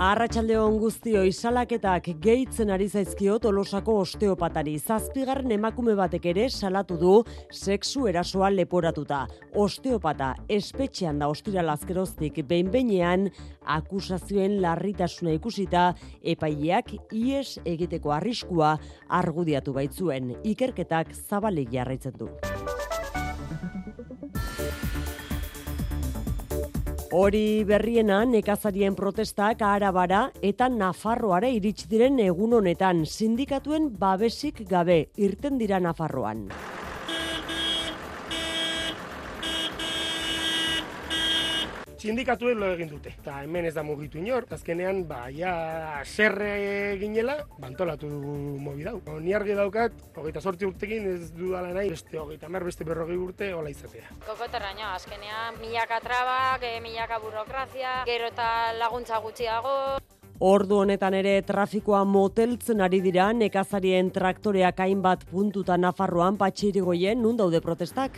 Arratxaldeon guztio isalaketak gehitzen ari zaizkio tolosako osteopatari. Zazpigarren emakume batek ere salatu du sexu erasoa leporatuta. Osteopata espetxean da ostira lazkeroztik behin akusazioen larritasuna ikusita epaileak ies egiteko arriskua argudiatu baitzuen. Ikerketak zabalik jarraitzen du. Hori berriena nekazarien protestak arabara eta Nafarroare iritsi diren egun honetan sindikatuen babesik gabe irten dira Nafarroan. Sindikatu lo egin dute. Eta hemen ez da mugitu inor, azkenean, ba, ja, serre ginela, bantolatu dugu mobi dau. Ni argi daukat, hogeita sorti urtekin ez dudala nahi, beste hogeita mer, beste berrogei urte, hola izatea. Kokoterraino, azkenean, milaka trabak, eh, milaka burokrazia, gero eta laguntza gutxiago. Ordu honetan ere trafikoa moteltzen ari dira nekazarien traktoreak hainbat puntuta Nafarroan patxirigoien nun daude protestak?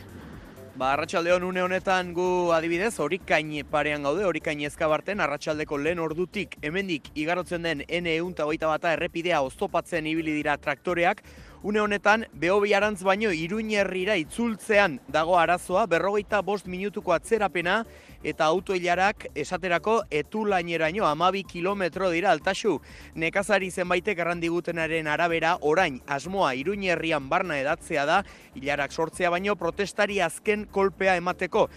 Ba, arratsaldeon une honetan gu adibidez, horikain parean gaude, horikain ezkabarten, arratsaldeko lehen ordutik, hemendik igarotzen den N1 eta bata errepidea oztopatzen ibili dira traktoreak, Une honetan, behobi arantz baino iruñerrira itzultzean dago arazoa, berrogeita bost minutuko atzerapena eta autoilarak esaterako etulaineraino amabi kilometro dira altasu. Nekazari zenbaitek errandigutenaren arabera orain asmoa iruñerrian barna edatzea da, hilarak sortzea baino protestari azken kolpea emateko.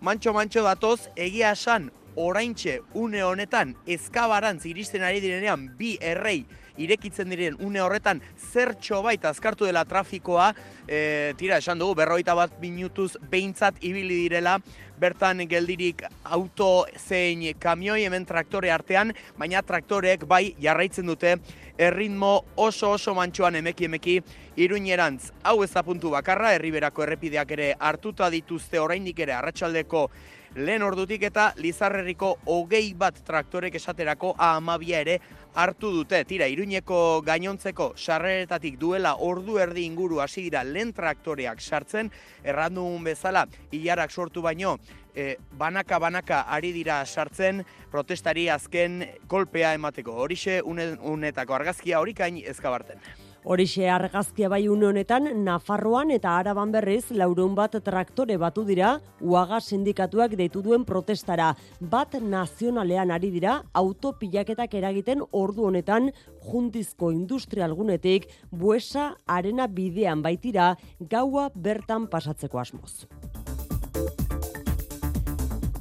Mantxo-mantxo datoz, egia esan, oraintxe une honetan ezkabarantz iristen ari direnean bi errei irekitzen diren une horretan zertxo baita azkartu dela trafikoa, e, tira esan dugu, berroita bat minutuz behintzat ibili direla, bertan geldirik auto zein kamioi hemen traktore artean, baina traktoreek bai jarraitzen dute. Erritmo oso oso mantxoan emeki emeki. Iruinerantz. Hau ez da puntu bakarra, herriberako errepideak ere hartuta dituzte oraindik ere arratsaldeko lehen ordutik eta Lizarrerriko hogei bat traktorek esaterako amabia ere hartu dute. Tira, iruñeko gainontzeko sarreretatik duela ordu erdi inguru hasi dira lehen traktoreak sartzen, errandun bezala hilarak sortu baino, e, banaka banaka ari dira sartzen protestari azken kolpea emateko. Horixe unetako argazkia horikain ezkabarten. Horixe argazkia bai une honetan, Nafarroan eta Araban berriz laurun bat traktore batu dira, uaga sindikatuak deitu duen protestara. Bat nazionalean ari dira, autopilaketak eragiten ordu honetan, juntizko industrialgunetik, buesa arena bidean baitira, gaua bertan pasatzeko asmoz.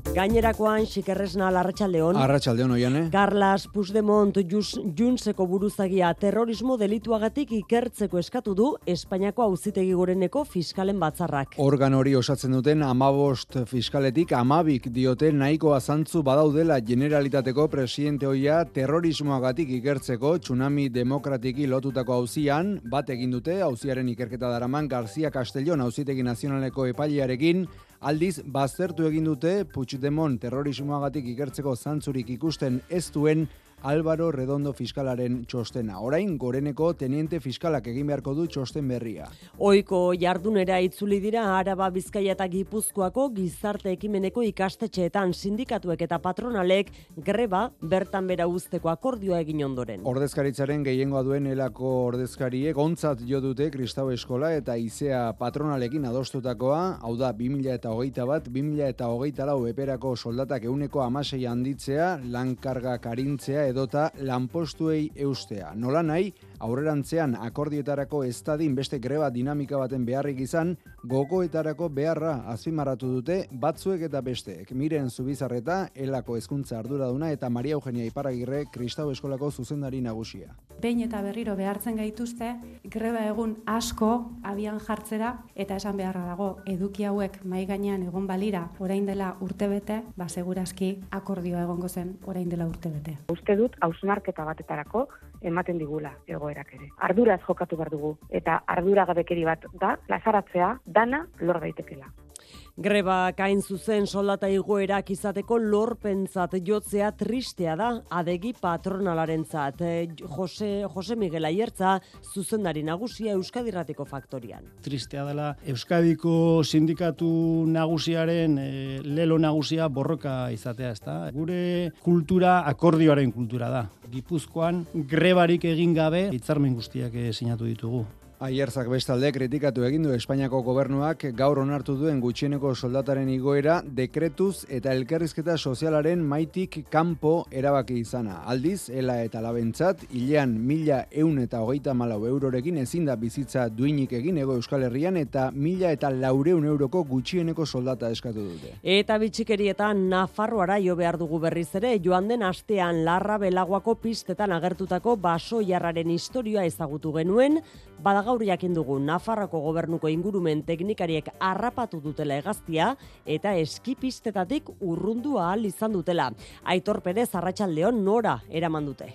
Gainerakoan xikerresna larratxaldeon. Arratxaldeon oiane. Carlas Puigdemont Junseko buruzagia terrorismo delituagatik ikertzeko eskatu du Espainiako auzitegi goreneko fiskalen batzarrak. Organ hori osatzen duten amabost fiskaletik amabik diote nahiko azantzu badaudela generalitateko presidente hoia terrorismoagatik ikertzeko tsunami demokratiki lotutako auzian bat egin dute auziaren ikerketa daraman García Castellón auzitegi nazionaleko epailearekin Aldiz, baztertu egin dute Puigdemont terrorismoagatik ikertzeko zantzurik ikusten ez duen Álvaro Redondo fiskalaren txostena. Orain goreneko teniente fiskalak egin beharko du txosten berria. Oiko jardunera itzuli dira Araba Bizkaia eta Gipuzkoako gizarte ekimeneko ikastetxeetan sindikatuek eta patronalek greba bertan bera usteko akordioa egin ondoren. Ordezkaritzaren gehiengoa duen elako ordezkariek ontzat jo dute Kristau Eskola eta Izea patronalekin adostutakoa, hau da 2000 eta hogeita bat, 2000 eta hogeita lau eperako soldatak euneko amasei handitzea, lankarga karintzea edota lanpostuei eustea. Nola nahi, aurrerantzean akordietarako estadin beste greba dinamika baten beharrik izan, gogoetarako beharra azpimarratu dute batzuek eta besteek. Miren Zubizarreta, elako hezkuntza arduraduna eta Maria Eugenia Iparagirre Kristau Eskolako zuzendari nagusia. Behin eta berriro behartzen gaituzte, greba egun asko abian jartzera eta esan beharra dago eduki hauek mai gainean egon balira orain dela urtebete, ba segurazki akordioa egongo zen orain dela urtebete. Uste dut hausnarketa batetarako ematen digula egoerak ere. Arduraz jokatu behar dugu eta ardura gabekeri bat da lazaratzea dana lor daitekela. Greba kain zuzen soldata igoerak izateko lorpentzat jotzea tristea da adegi patronalarentzat. E, Jose, Jose Miguel Aiertza zuzendari nagusia Euskadirrateko faktorian. Tristea dela Euskadiko sindikatu nagusiaren e, lelo nagusia borroka izatea, ezta? Gure kultura akordioaren kultura da. Gipuzkoan grebarik egin gabe hitzarmen guztiak eh, sinatu ditugu. Aierzak bestalde kritikatu egin du Espainiako gobernuak gaur onartu duen gutxieneko soldataren igoera dekretuz eta elkarrizketa sozialaren maitik kanpo erabaki izana. Aldiz, ela eta labentzat, hilean mila eun eta hogeita malau eurorekin ezin da bizitza duinik egin ego Euskal Herrian eta mila eta laureun euroko gutxieneko soldata eskatu dute. Eta bitxikerietan Nafarroara jo behar dugu berriz ere, joan den astean larra belaguako pistetan agertutako baso jarraren historia ezagutu genuen, badaga gaur jakin dugu Nafarroko gobernuko ingurumen teknikariek harrapatu dutela egaztia eta eskipistetatik urrundu ahal izan dutela. Aitor Perez Arratsaldeon nora eraman dute.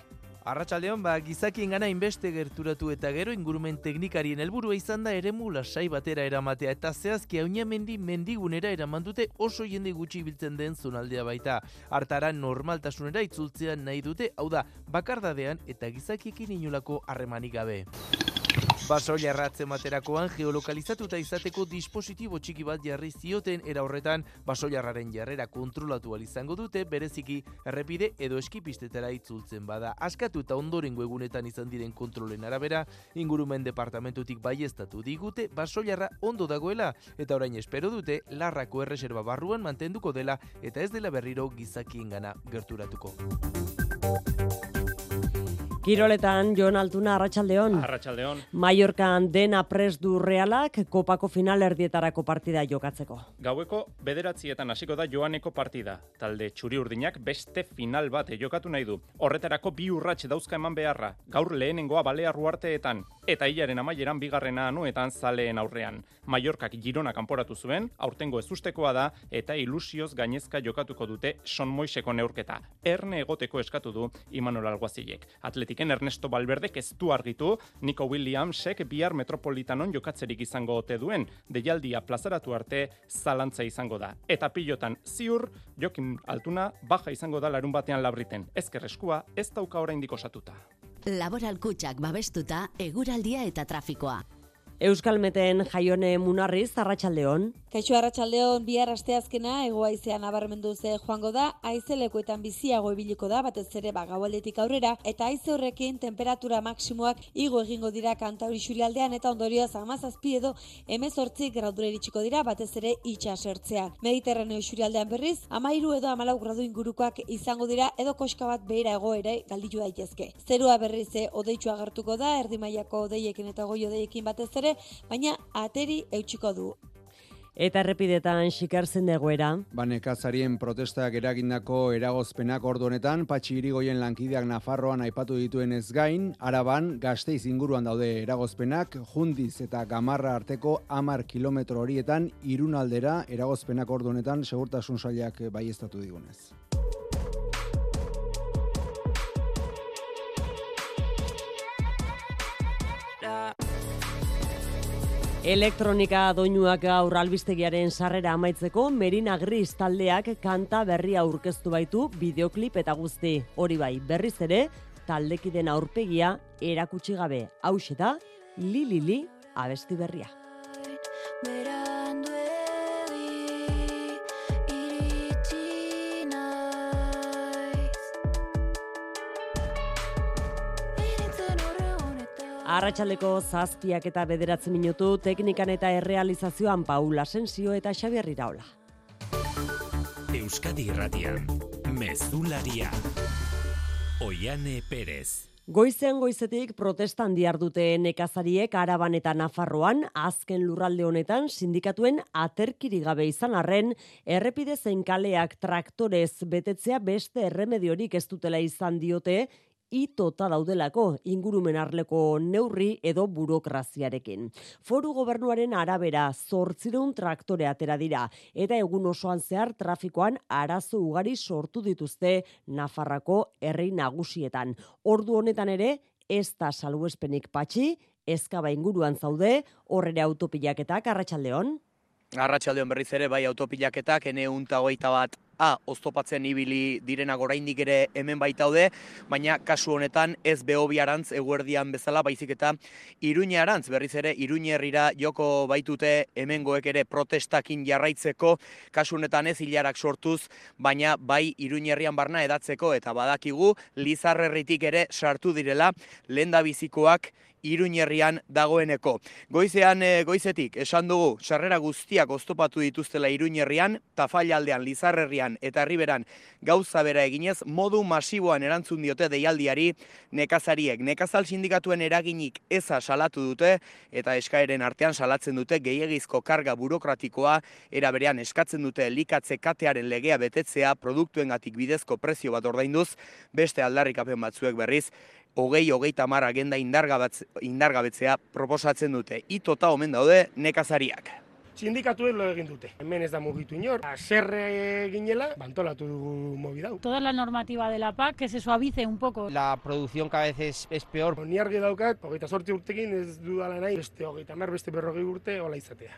Arratsaldeon ba gizakien gana inbeste gerturatu eta gero ingurumen teknikarien helburua izan da eremu lasai batera eramatea eta zehazki mendi mendigunera eraman dute oso jende gutxi biltzen den zonaldea baita. Hartara normaltasunera itzultzea nahi dute, hau da, bakardadean eta gizakiekin inolako harremanik gabe. Basoia erratzen baterakoan geolokalizatuta izateko dispositibo txiki bat jarri zioten era horretan basoiarraren jarrera kontrolatu izango dute bereziki errepide edo eskipistetara itzultzen bada. Askatu eta ondorengo egunetan izan diren kontrolen arabera, ingurumen departamentutik baiestatu digute basoiarra ondo dagoela eta orain espero dute larrako erreserba barruan mantenduko dela eta ez dela berriro gizakien gana gerturatuko. Kiroletan, Jon Altuna, Arratxaldeon. Arratxaldeon. Mallorcan dena pres du realak, kopako final erdietarako partida jokatzeko. Gaueko bederatzietan hasiko da joaneko partida. Talde txuri urdinak beste final bat jokatu nahi du. Horretarako bi urrats dauzka eman beharra. Gaur lehenengoa balea ruarteetan. Eta hilaren amaieran bigarrena anuetan zaleen aurrean. Mallorkak girona kanporatu zuen, aurtengo ezustekoa da, eta ilusioz gainezka jokatuko dute son moiseko neurketa. Erne egoteko eskatu du Imanol Alguazilek. Atletik Atletiken Ernesto Valverde ez du argitu, Nico Williamsek bihar metropolitanon jokatzerik izango ote duen, deialdia plazaratu arte zalantza izango da. Eta pilotan ziur, Jokin Altuna baja izango da larun batean labriten. Ezker eskua ez dauka oraindik osatuta. Laboral kutsak babestuta, eguraldia eta trafikoa. Euskalmeten jaione munarriz, Arratxaldeon. Kaixo Arratxaldeon, bihar asteazkena egoaizean nabarmendu ze joango da, aizelekuetan biziago ibiliko da, batez ere bagaualdetik aurrera, eta aize horrekin temperatura maksimoak igo egingo dira kanta hori xurialdean, eta ondorioz amazazpi edo emezortzi graudure eritxiko dira, batez ere itxasertzean. Mediterraneo xurialdean berriz, amairu edo amalau gradu ingurukoak izango dira, edo koska bat behira ego ere galditu daitezke. Zerua berriz odeitxu agertuko da, erdimaiako odeiekin eta goi odeiekin batez ere, baina ateri eutxiko du. Eta errepidetan xikartzen egoera. Banekazarien protestak eragindako eragozpenak ordu honetan, patxi irigoien lankideak Nafarroan aipatu dituen ez gain, araban gazteiz inguruan daude eragozpenak, jundiz eta gamarra arteko amar kilometro horietan, irunaldera eragozpenak ordu honetan, segurtasun saliak bai digunez. Elektronika doinuak gaur albistegiaren sarrera amaitzeko Merina Gris taldeak kanta berria aurkeztu baitu bideoklip eta guzti. Hori bai, berriz ere, taldekiden aurpegia erakutsi gabe. Hau da, li li li abesti berria. Arratxaldeko zazpiak eta bederatzen minutu, teknikan eta errealizazioan Paula Sensio eta Xabier Iraola. Euskadi Irratian, Mezularia, Oiane Perez. Goizean goizetik protestan diar dute nekazariek Araban eta Nafarroan azken lurralde honetan sindikatuen aterkiri gabe izan arren errepide zein kaleak traktorez betetzea beste erremediorik ez dutela izan diote itota daudelako ingurumen arleko neurri edo burokraziarekin. Foru gobernuaren arabera zortzireun traktore atera dira eta egun osoan zehar trafikoan arazo ugari sortu dituzte Nafarrako herri nagusietan. Ordu honetan ere ez da salbuespenik patxi, ezkaba inguruan zaude, horrere autopilaketak arratsaldeon. Arratxaldeon berriz ere, bai autopilaketak, ene unta hogeita bat A, oztopatzen ibili direnak oraindik ere hemen baitaude, baina kasu honetan ez behobiarantz eguerdian bezala, baizik eta iruñarantz, berriz ere, iruñerrira joko baitute hemengoek ere protestakin jarraitzeko, kasu honetan ez hilarak sortuz, baina bai iruñerrian barna edatzeko, eta badakigu, lizarrerritik ere sartu direla, lenda bizikoak Iruñerrian dagoeneko. Goizean e, goizetik esan dugu sarrera guztiak oztopatu dituztela Iruñerrian, Tafaialdean, Lizarrerrian eta Herriberan gauza bera eginez modu masiboan erantzun diote deialdiari nekazariek. Nekazal sindikatuen eraginik eza salatu dute eta eskaeren artean salatzen dute gehiegizko karga burokratikoa era berean eskatzen dute elikatze katearen legea betetzea produktuengatik bidezko prezio bat ordainduz beste aldarrikapen batzuek berriz hogei hogei tamar agenda indargabetzea proposatzen dute. Itota omen daude nekazariak. Sindikatu lo egin dute. Hemen ez da mugitu inor. Zerre ginela, bantolatu dugu mobidau. Toda la normativa de la PAC que se suavice un poco. La producción cada vez es, es peor. Ni argi daukat, hogeita sortzi urtekin ez dudala nahi, beste hogeita mer, beste berrogei urte, hola izatea.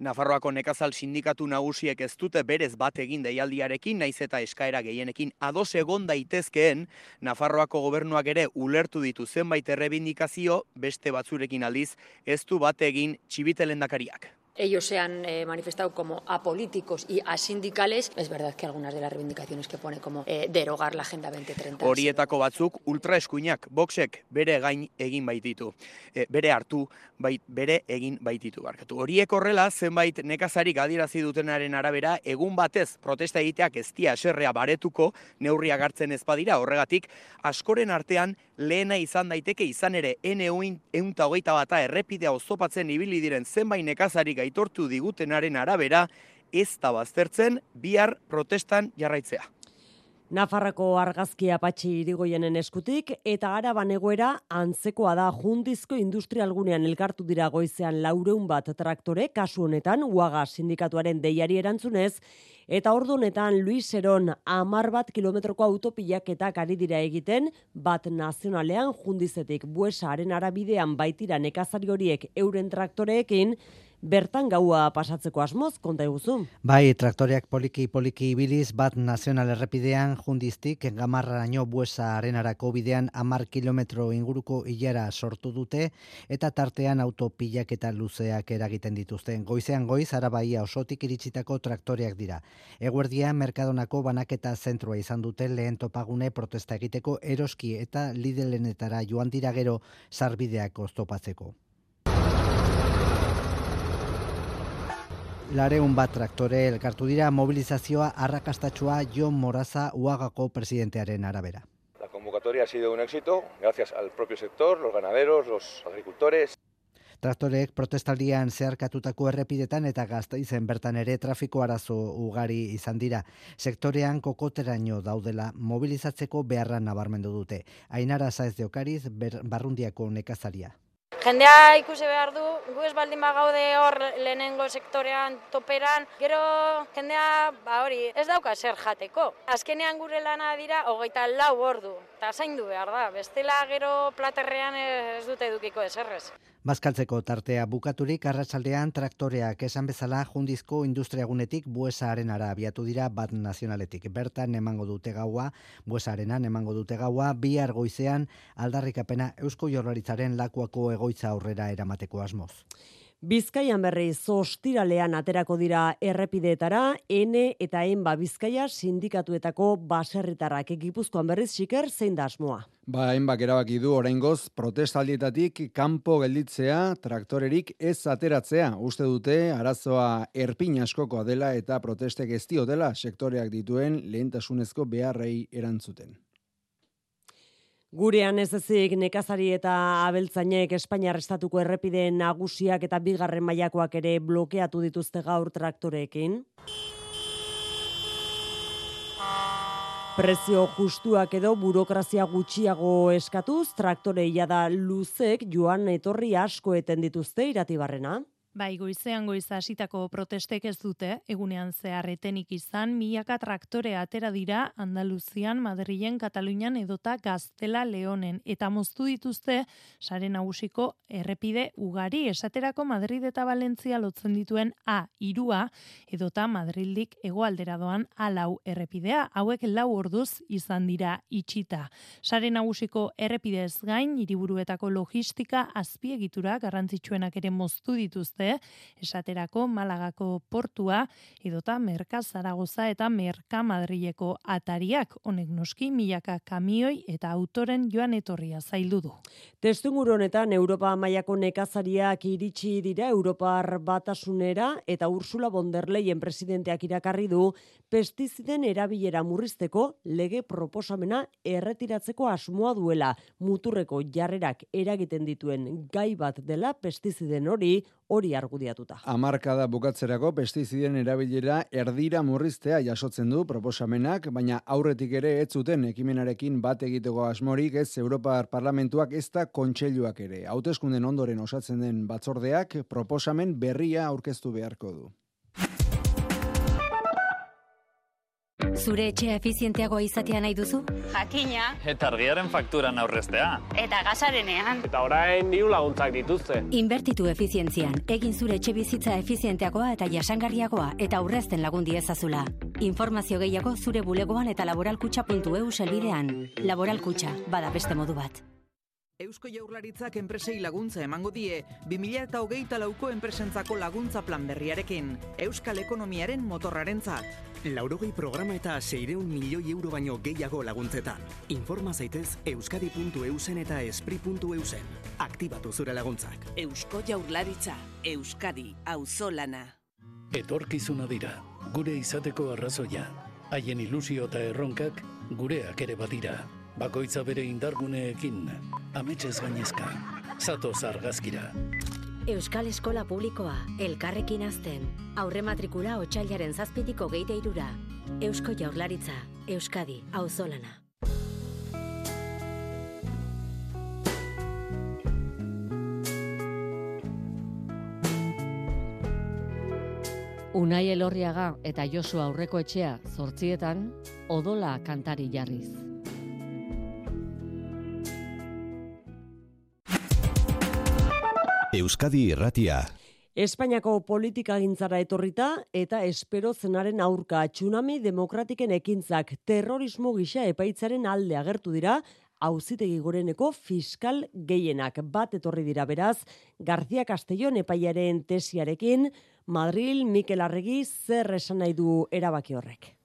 Nafarroako nekazal sindikatu nagusiek ez dute berez bat egin deialdiarekin, naiz eta eskaera gehienekin ados egon daitezkeen, Nafarroako gobernuak ere ulertu ditu zenbait errebindikazio, beste batzurekin aldiz, ez du bat egin txibitelendakariak ellos se han eh, manifestado como apolíticos y asindicales. Es verdad que algunas de las reivindicaciones que pone como eh, derogar la Agenda 2030. Horietako batzuk ultraeskuinak boxek bere gain egin baititu. E, bere hartu, bait, bere egin baititu barkatu. Horiek horrela zenbait nekazarik adierazi dutenaren arabera egun batez protesta egiteak ez dia eserrea baretuko neurria gartzen ez badira horregatik askoren artean lehena izan daiteke izan ere N eunta hogeita bata errepidea ozopatzen ibili diren zenbait nekazarik aitortu digutenaren arabera, ez da baztertzen bihar protestan jarraitzea. Nafarrako argazki apatxi irigoienen eskutik eta araban egoera antzekoa da jundizko industrialgunean elkartu dira goizean laureun bat traktore, kasu honetan uaga sindikatuaren deiari erantzunez, eta ordu honetan Luis Seron amar bat kilometroko autopilak eta ari dira egiten bat nazionalean jundizetik buesaren arabidean baitira nekazari horiek euren traktoreekin, bertan gaua pasatzeko asmoz, konta eguzu. Bai, traktoreak poliki poliki ibiliz bat nazional errepidean jundiztik gamarraino buesa arenarako bidean amar kilometro inguruko hilara sortu dute eta tartean autopilak eta luzeak eragiten dituzten. Goizean goiz, arabaia osotik iritsitako traktoreak dira. Eguerdia, Merkadonako banaketa zentrua izan dute lehen topagune protesta egiteko eroski eta lidelenetara joan dira gero sarbideak oztopatzeko. Lareun bat traktore elkartu dira mobilizazioa arrakastatxua Jon Moraza Uagako presidentearen arabera. La convocatoria ha sido un éxito gracias al propio sector, los ganaderos, los agricultores. Traktorek protestaldian zeharkatutako errepidetan eta gaztaizen bertan ere trafiko arazo ugari izan dira. Sektorean kokoteraino daudela mobilizatzeko beharra nabarmendu dute. Ainara Saez de Okariz, barrundiako nekazaria. Jendea ikusi behar du, gu ez baldin bagaude hor lehenengo sektorean toperan, gero jendea ba hori ez dauka zer jateko. Azkenean gure lana dira hogeita lau ordu, eta zaindu behar da, bestela gero platerrean ez dute edukiko eserrez. Bazkaltzeko tartea bukaturik arratsaldean traktoreak esan bezala jundizko industriagunetik buesaren ara abiatu dira bat nazionaletik. Bertan emango dute gaua, buesarenan emango dute gaua, bi argoizean aldarrikapena Eusko Jorlaritzaren lakuako egoitza aurrera eramateko asmoz. Bizkaian berri zostiralean aterako dira errepideetara, N eta N ba Bizkaia sindikatuetako baserritarrak egipuzkoan berriz xiker zein da asmoa. Ba, enbak erabaki du oraingoz protestaldietatik kanpo gelditzea, traktorerik ez ateratzea. Uste dute arazoa erpin askokoa dela eta protestek ez dela sektoreak dituen lehentasunezko beharrei erantzuten. Gurean ez ezik nekazari eta abeltzainek Espainiar estatuko errepideen nagusiak eta bigarren mailakoak ere blokeatu dituzte gaur traktoreekin. Prezio justuak edo burokrazia gutxiago eskatuz, traktore da luzek joan etorri asko eten dituzte iratibarrena. Bai, goizean goiz hasitako protestek ez dute, egunean zeharretenik izan, milaka traktore atera dira Andaluzian, Madrilen, Katalunian edota Gaztela Leonen. Eta moztu dituzte, sare nagusiko errepide ugari, esaterako Madrid eta Valentzia lotzen dituen A, irua, edota Madrildik egoaldera doan alau errepidea. Hauek lau orduz izan dira itxita. Sare nagusiko errepidez gain, hiriburuetako logistika azpiegitura garrantzitsuenak ere moztu dituzte esaterako Malagako portua, edota Merka Zaragoza eta Merka Madrileko atariak, honek noski milaka kamioi eta autoren joan etorria zaildu du. Testungur honetan Europa mailako nekazariak iritsi dira Europar batasunera eta Ursula von der Leyen presidenteak irakarri du pestiziden erabilera murrizteko lege proposamena erretiratzeko asmoa duela muturreko jarrerak eragiten dituen gai bat dela pestiziden hori hori argudiatuta. Amarkada bukatzerako pestiziden erabilera erdira murriztea jasotzen du proposamenak, baina aurretik ere ez zuten ekimenarekin bat egiteko asmorik ez Europar Parlamentuak ez da kontseiluak ere. Hauteskunden ondoren osatzen den batzordeak proposamen berria aurkeztu beharko du. Zure etxea efizienteagoa izatea nahi duzu? Jakina. Eta argiaren fakturan aurreztea. Eta gasarenean. Eta orain diru laguntzak dituzte. Inbertitu efizientzian. Egin zure etxe bizitza efizienteagoa eta jasangarriagoa eta aurrezten lagun diezazula. Informazio gehiago zure bulegoan eta laboralkutxa.eu selbidean. Laboralkutxa, bada beste modu bat. Eusko Jaurlaritzak enpresei laguntza emango die 2008 lauko enpresentzako laguntza plan berriarekin. Euskal ekonomiaren motorrarentzat. Laurogei programa eta seireun milioi euro baino gehiago laguntzetan. Informa zaitez euskadi.eusen eta espri.eusen. Aktibatu zure laguntzak. Eusko Jaurlaritza, Euskadi, auzolana. Etorkizuna dira, gure izateko arrazoia. Haien ilusio eta erronkak gureak ere badira. Bakoitza bere indarguneekin, ametxez gainezka. Zato argazkira. Euskal Eskola Publikoa, elkarrekin azten. Aurre matrikula otxailaren zazpitiko geite irura. Eusko Jaurlaritza, Euskadi, auzolana. Unai Elorriaga eta Josu aurreko etxea zortzietan, odola kantari jarriz. Euskadi Irratia. Espainiako politika gintzara etorrita eta espero zenaren aurka tsunami demokratiken ekintzak terrorismo gisa epaitzaren alde agertu dira auzitegi goreneko fiskal gehienak bat etorri dira beraz García Castellón epaiaren tesiarekin Madril Mikel Arregi zer esan nahi du erabaki horrek.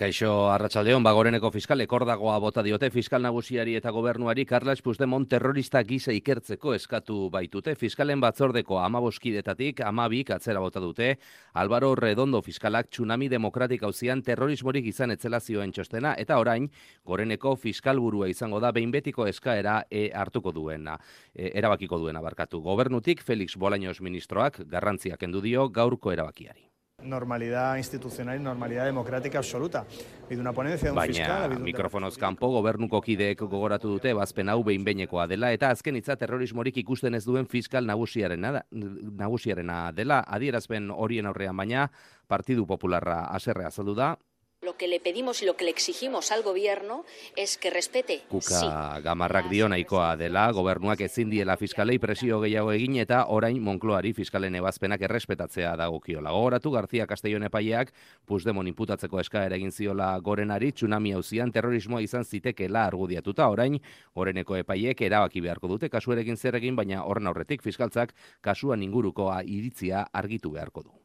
Kaixo Arratsaldeon bagoreneko fiskal ekordagoa bota diote fiskal nagusiari eta gobernuari Carles Puigdemont terrorista gisa ikertzeko eskatu baitute. Fiskalen batzordeko 15kidetatik 12 atzera bota dute. Álvaro Redondo fiskalak tsunami demokratik auzian terrorismorik izan etzela zioen txostena eta orain goreneko fiskal burua izango da behin betiko eskaera e, hartuko duena e, erabakiko duena barkatu. Gobernutik Felix Bolaños ministroak garrantziak kendu dio gaurko erabakiari normalidad institucional y normalidad democrática absoluta. Ha una ponencia de un Baina, fiscal... Baina, mikrofonoz kanpo gobernuko kideek gogoratu dute bazpen hau behin behinekoa dela eta azken hitza terrorismorik ikusten ez duen fiskal nagusiarena, nagusiarena dela adierazpen horien aurrean baina Partidu Popularra aserrea azaldu da, Lo que le pedimos y lo que le exigimos al gobierno es que respete. Kuka sí. gamarrak dio nahikoa dela, gobernuak ezin diela fiskalei presio gehiago egin eta orain Monkloari fiskalen ebazpenak errespetatzea dagokiola. Gogoratu García Castellón epaileak Puigdemont inputatzeko eskaera egin ziola gorenari tsunami hauzian terrorismoa izan zitekeela argudiatuta orain goreneko epaiek erabaki beharko dute kasuarekin zer egin baina horren aurretik fiskaltzak kasuan ingurukoa iritzia argitu beharko du.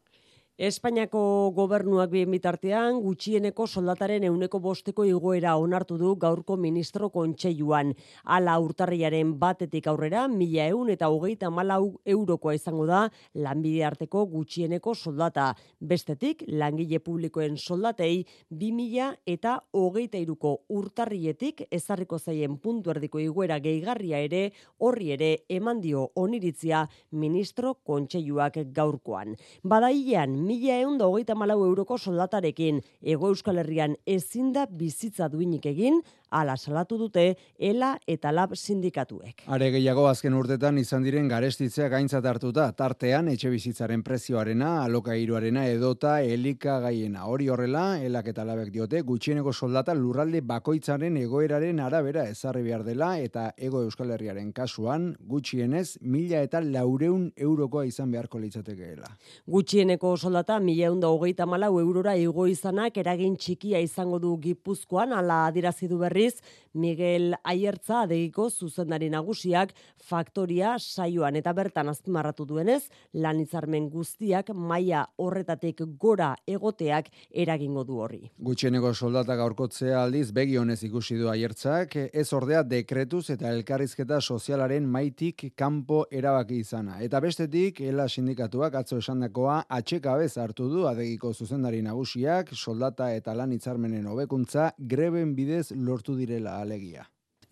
Espainiako gobernuak bien bitartean gutxieneko soldataren euneko bosteko igoera onartu du gaurko ministro kontseiluan. Ala urtarriaren batetik aurrera, mila eun eta hogeita malau eurokoa izango da lanbide arteko gutxieneko soldata. Bestetik, langile publikoen soldatei, bi mila eta hogeita iruko urtarrietik ezarriko zaien puntu erdiko igoera gehigarria ere, horri ere eman dio oniritzia ministro kontseiluak gaurkoan. Badailean, mila eun hogeita malau euroko soldatarekin, ego euskal herrian ezin da bizitza duinik egin, ala salatu dute ELA eta LAB sindikatuek. Are gehiago azken urtetan izan diren garestitzea gaintzat hartuta, tartean etxe bizitzaren prezioarena, alokairuarena edota elika gaiena. Hori horrela, elak eta labek diote, gutxieneko soldata lurralde bakoitzaren egoeraren arabera ezarri behar dela eta ego Euskal Herriaren kasuan gutxienez mila eta laureun eurokoa izan beharko litzatekeela. Gutxieneko soldata mila eunda hogeita malau eurora igo izanak eragin txikia izango du gipuzkoan, ala adirazi du berriz, Miguel Aiertza adegiko zuzendari nagusiak faktoria saioan eta bertan azpimarratu duenez, lan hitzarmen guztiak maila horretatik gora egoteak eragingo du horri. Gutxieneko soldata gaurkotzea aldiz begi honez ikusi du aiertzak, ez ordea dekretuz eta elkarrizketa sozialaren maitik kanpo erabaki izana. Eta bestetik, ela sindikatuak atzo esandakoa atxekabez hartu du adegiko zuzendari nagusiak, soldata eta lan hitzarmenen hobekuntza greben bidez lortu direla alegia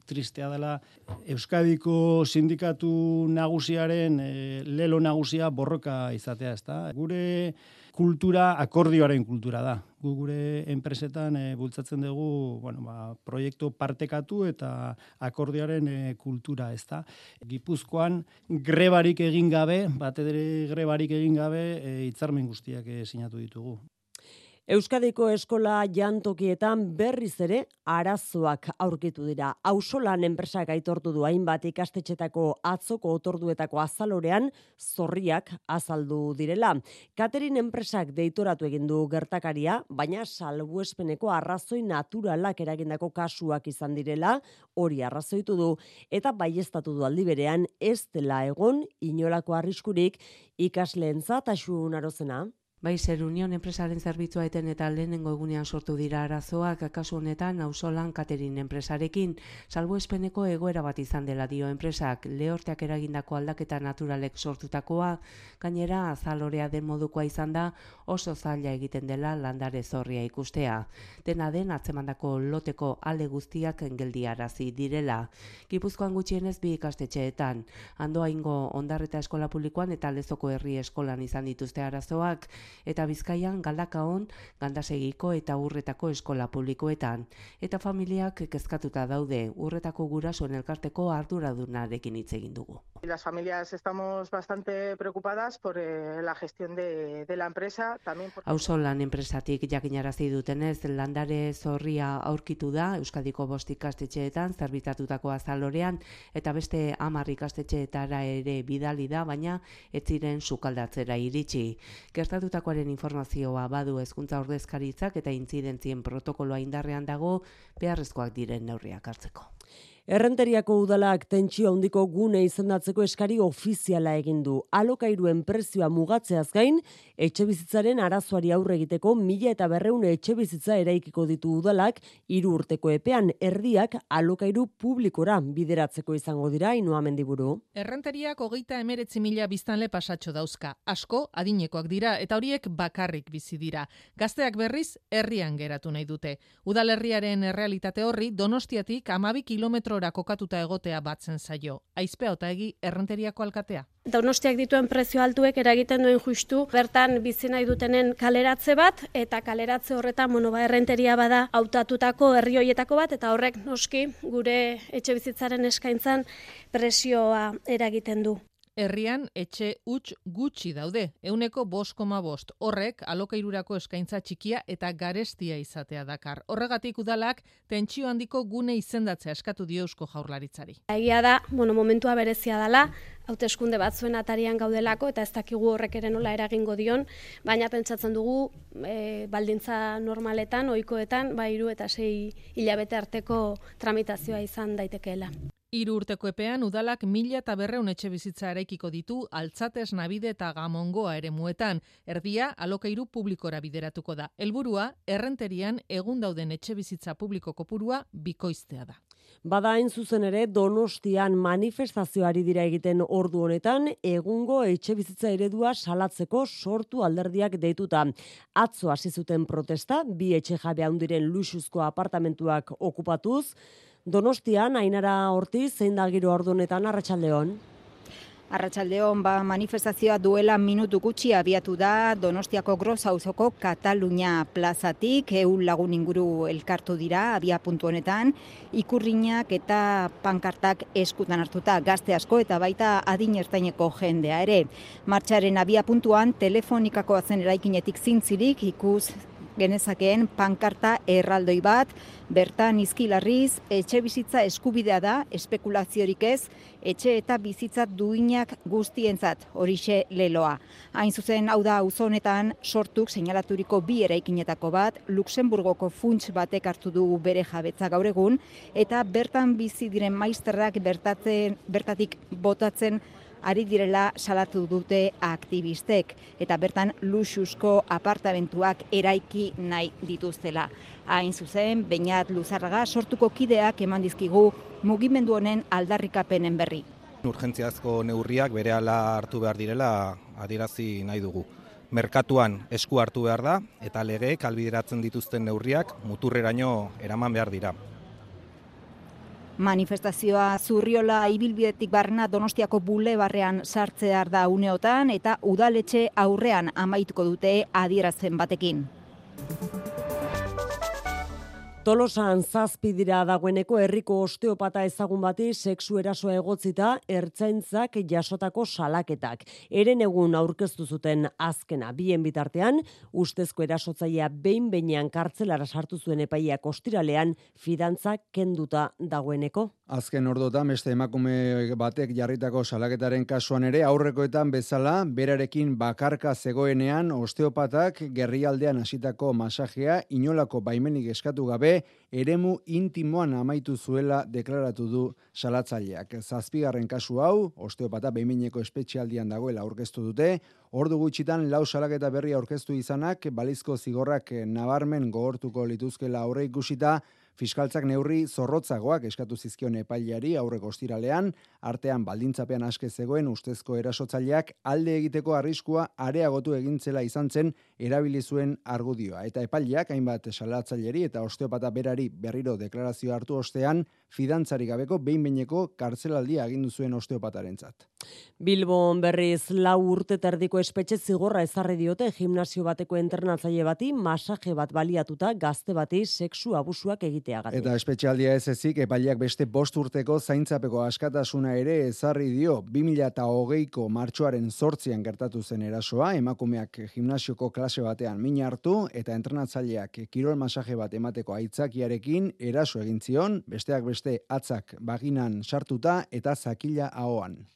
tristea dela Euskadiko sindikatu nagusiaren e, lelo nagusia borroka izatea, ezta? Gure kultura akordioaren kultura da. Gu gure enpresetan e, bultzatzen dugu, bueno, ba, proiektu partekatu eta akordioaren e, kultura, ezta? Gipuzkoan grebarik egin gabe, bat grebarik egin gabe, e, hitzarmen guztiak e, sinatu ditugu. Euskadiko eskola jantokietan berriz ere arazoak aurkitu dira. Ausolan enpresak aitortu du hainbat ikastetxetako atzoko otorduetako azalorean zorriak azaldu direla. Katerin enpresak deitoratu egin du gertakaria, baina salbuespeneko arrazoi naturalak eragindako kasuak izan direla, hori arrazoitu du eta baiestatu du aldi berean ez dela egon inolako arriskurik ikasleentzat asun arozena. Bai, zer Union enpresaren zerbitzua eten eta lehenengo egunean sortu dira arazoak, kasu honetan auzolan katerin enpresarekin, salbo espeneko egoera bat izan dela dio enpresak, lehorteak eragindako aldaketa naturalek sortutakoa, gainera azalorea den modukoa izan da, oso zaila egiten dela landare zorria ikustea. Dena den atzemandako loteko alde guztiak geldiarazi direla. Gipuzkoan gutxienez bi ikastetxeetan, andoa ingo ondarreta eskola publikoan eta lezoko herri eskolan izan dituzte arazoak, eta Bizkaian galdakaon gandasegiko eta urretako eskola publikoetan eta familiak kezkatuta daude urretako gurasoen elkarteko arduradunarekin hitz egin dugu. Las familias estamos bastante preocupadas por eh, la gestión de, de la empresa. También por... lan enpresatik jakinarazi dutenez landare zorria aurkitu da Euskadiko bost ikastetxeetan zerbitatutako azalorean eta beste hamar ikastetxeetara ere bidali da baina ez ziren sukaldatzera iritsi. Gertatuta gertatutakoaren informazioa badu hezkuntza ordezkaritzak eta intzidentzien protokoloa indarrean dago beharrezkoak diren neurriak hartzeko. Errenteriako udalak tentsio handiko gune izendatzeko eskari ofiziala egin du. Alokairuen prezioa mugatzeaz gain, etxe bizitzaren arazoari aurre egiteko mila eta berreun etxe bizitza eraikiko ditu udalak, hiru urteko epean erdiak alokairu publikora bideratzeko izango dira inoa mendiburu. Errenteriak hogeita emeretzi mila biztanle pasatxo dauzka. Asko, adinekoak dira eta horiek bakarrik bizi dira. Gazteak berriz, herrian geratu nahi dute. Udalerriaren errealitate horri, donostiatik amabi kilometro metrora kokatuta egotea batzen zaio. Aizpea eta egi errenteriako alkatea. Donostiak dituen prezio altuek eragiten duen justu bertan bizi nahi dutenen kaleratze bat eta kaleratze horretan bueno ba errenteria bada hautatutako herri hoietako bat eta horrek noski gure etxe bizitzaren eskaintzan presioa eragiten du. Herrian etxe huts gutxi daude, euneko bost bost. Horrek alokairurako eskaintza txikia eta garestia izatea dakar. Horregatik udalak tentsio handiko gune izendatzea eskatu dio eusko jaurlaritzari. Egia da, bueno, momentua berezia dela, hauteskunde batzuen atarian gaudelako eta ez dakigu horrek ere nola eragingo dion, baina pentsatzen dugu e, baldintza normaletan, ohikoetan, ba hiru eta sei hilabete arteko tramitazioa izan daitekeela. Hiru urteko epean udalak mila eta berreun etxe bizitza eraikiko ditu altzates nabide eta gamongoa ere muetan. Erdia alokairu publikora bideratuko da. Helburua errenterian egun dauden etxe bizitza publiko kopurua bikoiztea da. Bada hain zuzen ere Donostian manifestazioari dira egiten ordu honetan egungo etxe bizitza eredua salatzeko sortu alderdiak deituta. Atzo hasi zuten protesta bi etxe jabe handiren luxuzko apartamentuak okupatuz Donostian, Ainara Horti, zein da giro ordunetan, Arratxaldeon? Arratsaldeon ba manifestazioa duela minutu gutxi abiatu da Donostiako Gros auzoko Katalunia plazatik. Ehun lagun inguru elkartu dira abia puntu honetan. Ikurrinak eta pankartak eskutan hartuta gazte asko eta baita adin ertaineko jendea ere. Martxaren abia puntuan telefonikako zen eraikinetik zintzirik ikus genezakeen pankarta erraldoi bat, bertan izkilarriz, etxe bizitza eskubidea da, espekulaziorik ez, etxe eta bizitza duinak guztientzat horixe leloa. Hain zuzen, hau da, uzonetan sortuk seinalaturiko bi eraikinetako bat, Luxemburgoko funts batek hartu du bere jabetza gaur egun, eta bertan bizi diren maizterrak bertatzen, bertatik botatzen ari direla salatu dute aktivistek eta bertan luxusko apartamentuak eraiki nahi dituztela. Hain zuzen, Beñat Luzarraga sortuko kideak eman dizkigu mugimendu honen aldarrikapenen berri. Urgentziazko neurriak berehala hartu behar direla adierazi nahi dugu. Merkatuan esku hartu behar da eta legeek albideratzen dituzten neurriak muturreraino eraman behar dira. Manifestazioa zurriola ibilbidetik barna donostiako bule barrean sartzear da uneotan eta udaletxe aurrean amaituko dute adierazten batekin. Tolosan zazpi dira dagoeneko herriko osteopata ezagun bati sexu erasoa egotzita ertzaintzak jasotako salaketak. Eren egun aurkeztu zuten azkena bien bitartean, ustezko erasotzailea behin behinean kartzelara sartu zuen epaiak ostiralean fidantza kenduta dagoeneko. Azken ordotan beste emakume batek jarritako salaketaren kasuan ere aurrekoetan bezala berarekin bakarka zegoenean osteopatak gerrialdean hasitako masajea inolako baimenik eskatu gabe eremu intimoan amaitu zuela deklaratu du salatzaileak. Zazpigarren kasu hau, osteopata behimineko espezialdian dagoela aurkeztu dute, ordu gutxitan lau salaketa berri aurkeztu izanak, balizko zigorrak nabarmen gogortuko lituzkela aurre ikusita, Fiskaltzak neurri zorrotzagoak eskatu zizkion epaileari aurreko ostiralean, artean baldintzapean aske zegoen ustezko erasotzaileak alde egiteko arriskua areagotu egintzela izan zen erabili zuen argudioa. Eta epaileak hainbat salatzaileri eta osteopata berari berriro deklarazio hartu ostean, fidantzari gabeko behin behineko kartzelaldia agindu zuen osteopatarentzat. Bilbon berriz lau urte terdiko espetxe zigorra ezarri diote gimnasio bateko entrenatzaile bati masaje bat baliatuta gazte bati sexu abusuak egiteagatik. Eta espetxealdia ez ezik epaileak beste bost urteko zaintzapeko askatasuna ere ezarri dio 2008ko martxoaren sortzian gertatu zen erasoa, emakumeak gimnasioko klase batean min hartu eta entrenatzaileak kirol masaje bat emateko aitzakiarekin eraso egin zion, besteak beste atzak baginan sartuta eta zakila ahoan.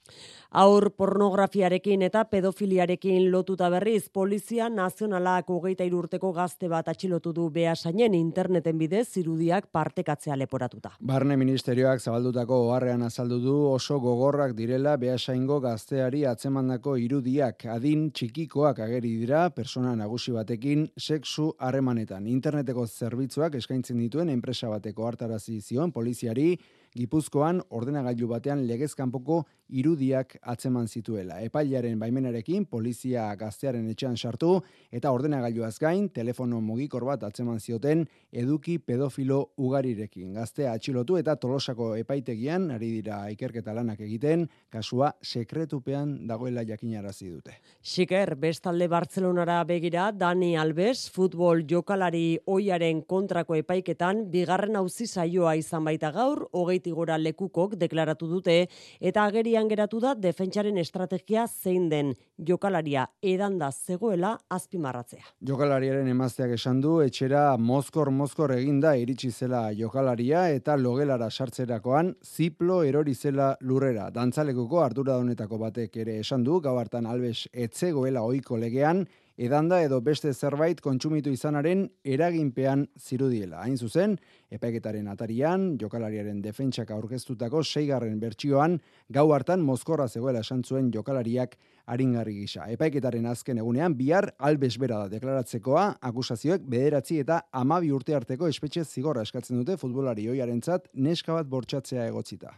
Aur pornografiarekin eta pedofiliarekin lotuta berriz, Polizia Nazionalak hogeita urteko gazte bat atxilotu du behasainen interneten bidez zirudiak partekatzea leporatuta. Barne Ministerioak zabaldutako oharrean azaldu du oso gogorrak direla behasaingo gazteari atzemandako irudiak adin txikikoak ageri dira persona nagusi batekin sexu harremanetan. Interneteko zerbitzuak eskaintzen dituen enpresa bateko hartarazi zion poliziari Gipuzkoan ordenagailu batean legezkanpoko irudiak atzeman zituela. Epailaren baimenarekin polizia gaztearen etxean sartu eta ordenagailuaz gain telefono mugikor bat atzeman zioten eduki pedofilo ugarirekin. Gaztea atxilotu eta tolosako epaitegian ari dira ikerketa lanak egiten, kasua sekretupean dagoela jakinarazi dute. Xiker, bestalde Bartzelonara begira, Dani Alves, futbol jokalari oiaren kontrako epaiketan, bigarren hauzi saioa izan baita gaur, hogeitigora gora lekukok deklaratu dute, eta agerian geratu da defentsaren estrategia zein den jokalaria edanda zegoela azpimarratzea. Jokalariaren emazteak esan du, etxera mozkor mozkor eginda iritsi zela jokalaria eta logelara sartzerakoan ziplo erori zela lurrera. Dantzalekuko ardura honetako batek ere esan du, gau hartan albes etzegoela oiko legean, edanda edo beste zerbait kontsumitu izanaren eraginpean zirudiela. Hain zuzen, epaiketaren atarian, jokalariaren defentsak aurkeztutako seigarren bertsioan, gau hartan mozkorra zegoela esan zuen jokalariak aringarri gisa. Epaiketaren azken egunean, bihar albes bera da deklaratzekoa, akusazioek bederatzi eta amabi urte arteko espetxe zigorra eskatzen dute futbolari hoiarentzat neska bat bortxatzea egotzita.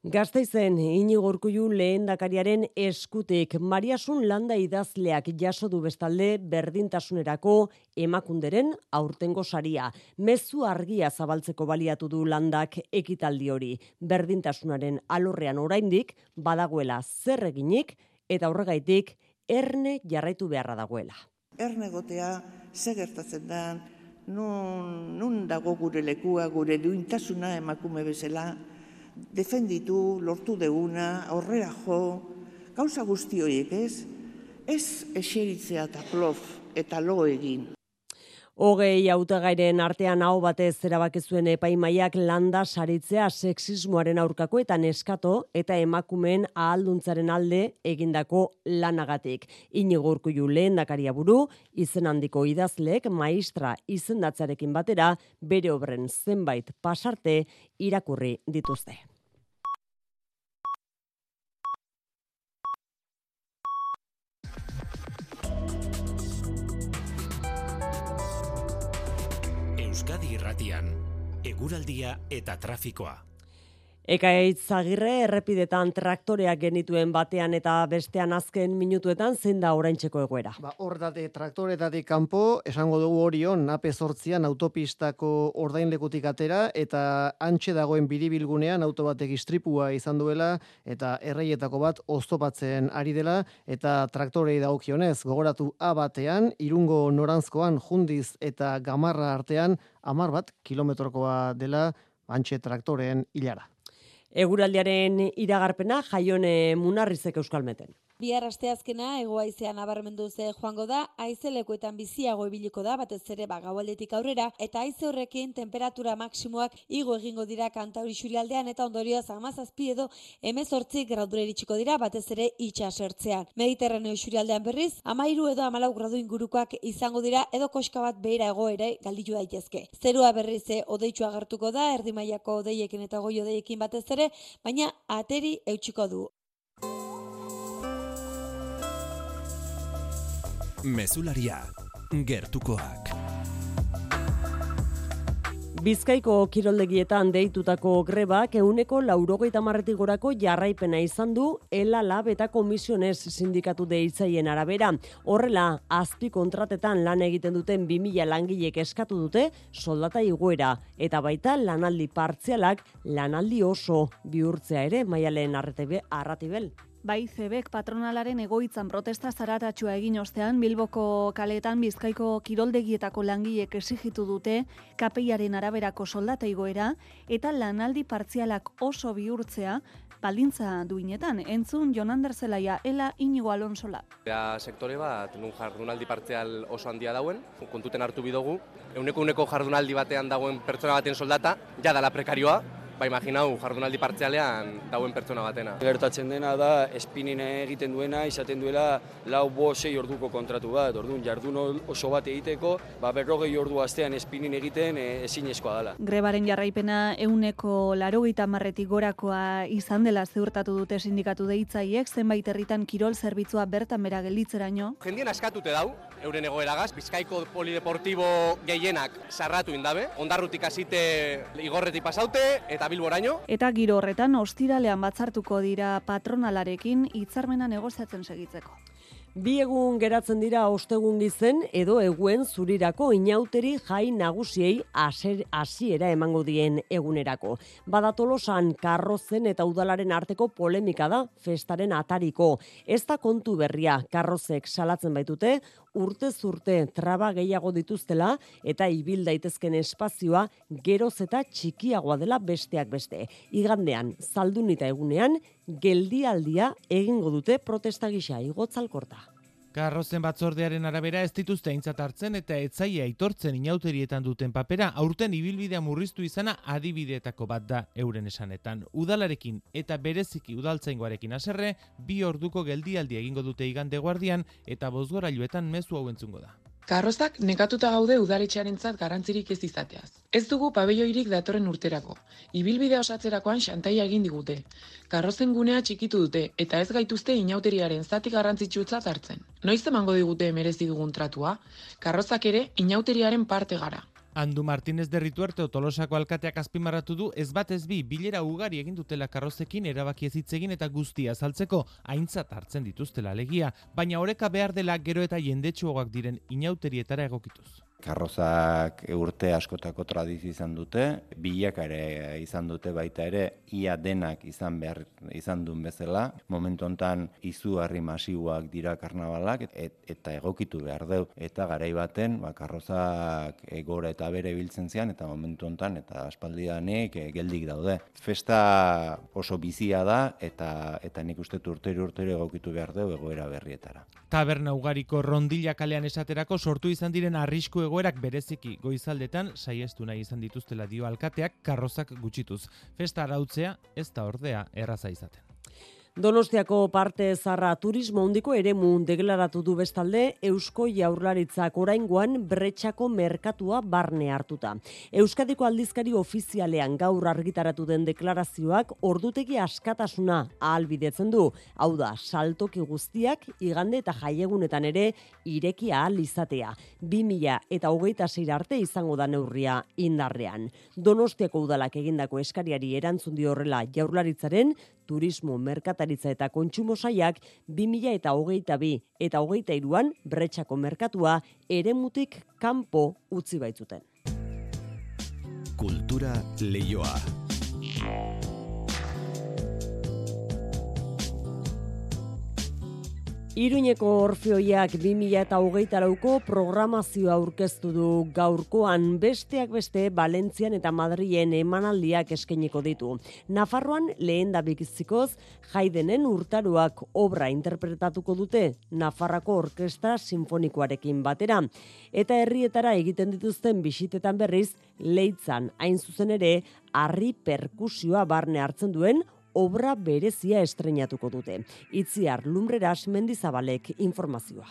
Gazteizen inigo urkullu lehendakariaren eskutik Mariasun landa idazleak jaso du bestalde berdintasunerako emakunderen aurtengo saria. Mezu argia zabaltzeko baliatu du landak ekitaldi hori. Berdintasunaren alorrean oraindik badagoela zer eginik eta horregaitik erne jarraitu beharra dagoela. Erne gotea, ze gertatzen da, nun, nun dago gure lekua, gure duintasuna emakume bezala, defenditu, lortu deuna, aurrera jo, gauza guzti horiek ez, ez eseritzea eta plof eta lo egin. Hogei hautagairen artean hau batez erabaki zuen epaimaiak landa saritzea sexismoaren aurkako eta neskato eta emakumeen ahalduntzaren alde egindako lanagatik. Inigo Urkullu lehendakaria buru, izen handiko idazleek maistra izendatzarekin batera bere obren zenbait pasarte irakurri dituzte. Euskadi Irratian, eguraldia eta trafikoa. Ekaitz Agirre errepidetan traktoreak genituen batean eta bestean azken minutuetan zein da oraintzeko egoera. Ba, horretate traktoretatik kanpo, esango dugu orion, nape sortzian autopistako ordainlekutik atera eta antxe dagoen biribilgunean auto batek istripua izan duela eta erreietako bat oztopatzen ari dela eta traktorei dagokionez gogoratu A batean, irungo norantzkoan jundiz eta gamarra artean, amar bat kilometrokoa dela antxe traktoreen hilara. Eguraldiaren iragarpena jaione munarrizek euskalmeten. Bihar asteazkena egoaizean nabarmendu ze joango da, haizelekuetan biziago ibiliko da, batez ere ba aurrera, eta haize horrekin temperatura maksimoak igo egingo dira kantauri xurialdean eta ondorioz amazazpi edo emezortzik graudure iritsiko dira, batez ere itxasertzean. Mediterraneo xurialdean berriz, amairu edo amalau gradu ingurukoak izango dira edo koska bat behira ego ere galditu daitezke. Zerua berriz e, odeitzu agertuko da, erdimaiako odeiekin eta goi odeiekin batez ere, baina ateri eutxiko du. Mesularia, gertukoak. Bizkaiko kiroldegietan deitutako grebak euneko laurogeita marretik gorako jarraipena izan du ELA LAB eta komisionez sindikatu deitzaien arabera. Horrela, azpi kontratetan lan egiten duten 2000 langilek eskatu dute soldata iguera eta baita lanaldi partzialak lanaldi oso bihurtzea ere maialen arratibel. Bai, zebek patronalaren egoitzan protesta zaratatxua egin ostean, Bilboko kaletan bizkaiko kiroldegietako langiek esigitu dute, kapeiaren araberako soldata igoera, eta lanaldi partzialak oso bihurtzea, baldintza duinetan, entzun Jonander Zelaia, ela inigo alonsola. Ea sektore bat, nun jardunaldi partzial oso handia dauen, kontuten hartu bidogu, euneko uneko jardunaldi batean dagoen pertsona baten soldata, ja dala prekarioa, ba imaginau jardunaldi partzialean dauen pertsona batena. Gertatzen dena da espinin egiten duena izaten duela lau bo sei orduko kontratu bat. Orduan jardun oso bat egiteko, ba berrogei ordu astean espinin egiten e, ezinezkoa dela. Grebaren jarraipena euneko larogeita marretik gorakoa izan dela zeurtatu dute sindikatu deitzaiek, zenbait herritan kirol zerbitzua bertan bera gelditzeraino. Jendien askatute dau, euren egoeragaz, bizkaiko polideportibo gehienak sarratu indabe, ondarrutik hasite igorretik pasaute, eta Bilboraino. Eta giro horretan ostiralean batzartuko dira patronalarekin hitzarmena negoziatzen segitzeko. Bi egun geratzen dira ostegun gizen edo eguen zurirako inauteri jai nagusiei hasiera emango dien egunerako. Badatolosan karrozen eta udalaren arteko polemika da festaren atariko. Ez da kontu berria karrozek salatzen baitute, urte zurte traba gehiago dituztela eta ibil daitezken espazioa geroz eta txikiagoa dela besteak beste. Igandean, zaldunita egunean, geldialdia egingo dute protesta gisa igotzalkorta. Karrozen batzordearen arabera ez dituzte aintzat hartzen eta etzaia aitortzen inauterietan duten papera aurten ibilbidea murriztu izana adibideetako bat da euren esanetan. Udalarekin eta bereziki udaltzaingoarekin haserre, bi orduko geldialdi egingo dute igande guardian eta bozgorailuetan mezu hau entzungo da. Karrozak nekatuta gaude udaletxearentzat garantzirik ez izateaz. Ez dugu pabelloirik datorren urterako. Ibilbidea osatzerakoan xantaia egin digute. Karrozen gunea txikitu dute eta ez gaituzte inauteriaren zati garrantzitsutzat hartzen. Noiz emango digute merezi dugun tratua? Karrozak ere inauteriaren parte gara. Andu Martinez de Rituerte Tolosako alkateak azpimarratu du ez bat ez bi bilera ugari egin dutela karrozekin erabaki ez egin eta guztia saltzeko aintzat hartzen dituztela legia, baina oreka behar dela gero eta jendetsuagoak diren inauterietara egokituz. Karrozak urte askotako tradizio izan dute, bilak ere izan dute baita ere, ia denak izan behar izan duen bezala. Momentu hontan izu harri masiuak dira karnabalak eta egokitu behar deu. Eta garai baten, ba, karrozak egora eta bere biltzen zian, eta momentu hontan eta aspaldidanik e, geldik daude. Festa oso bizia da, eta eta nik uste urtero urtero egokitu behar deu egoera berrietara. Taberna ugariko rondilla kalean esaterako sortu izan diren arrisku egoerak bereziki goizaldetan saiestu nahi izan dituztela dio alkateak karrozak gutxituz. Festa arautzea ez da ordea erraza izaten. Donostiako parte zarra turismo hondiko ere deklaratu du bestalde Eusko Jaurlaritzak oraingoan bretxako merkatua barne hartuta. Euskadiko aldizkari ofizialean gaur argitaratu den deklarazioak ordutegi askatasuna ahalbidetzen du. Hau da, saltoki guztiak igande eta jaiegunetan ere ireki ahal izatea. 2000 eta hogeita zeir arte izango da neurria indarrean. Donostiako udalak egindako eskariari erantzun di horrela Jaurlaritzaren turismo, merkataritza eta kontsumo saiak 2000 eta hogeita bi eta hogeita iruan bretxako merkatua eremutik kanpo utzi baitzuten. Kultura leioa. Iruñeko orfeoiak 2008 lauko programazioa aurkeztu du gaurkoan besteak beste Valentzian eta Madrien emanaldiak eskeniko ditu. Nafarroan lehen da bikizikoz, jaidenen urtaruak obra interpretatuko dute Nafarrako Orkestra Sinfonikoarekin batera. Eta herrietara egiten dituzten bisitetan berriz, leitzan hain zuzen ere, harri perkusioa barne hartzen duen obra berezia estrenatuko dute. Itziar Lumbreras Mendizabalek informazioa.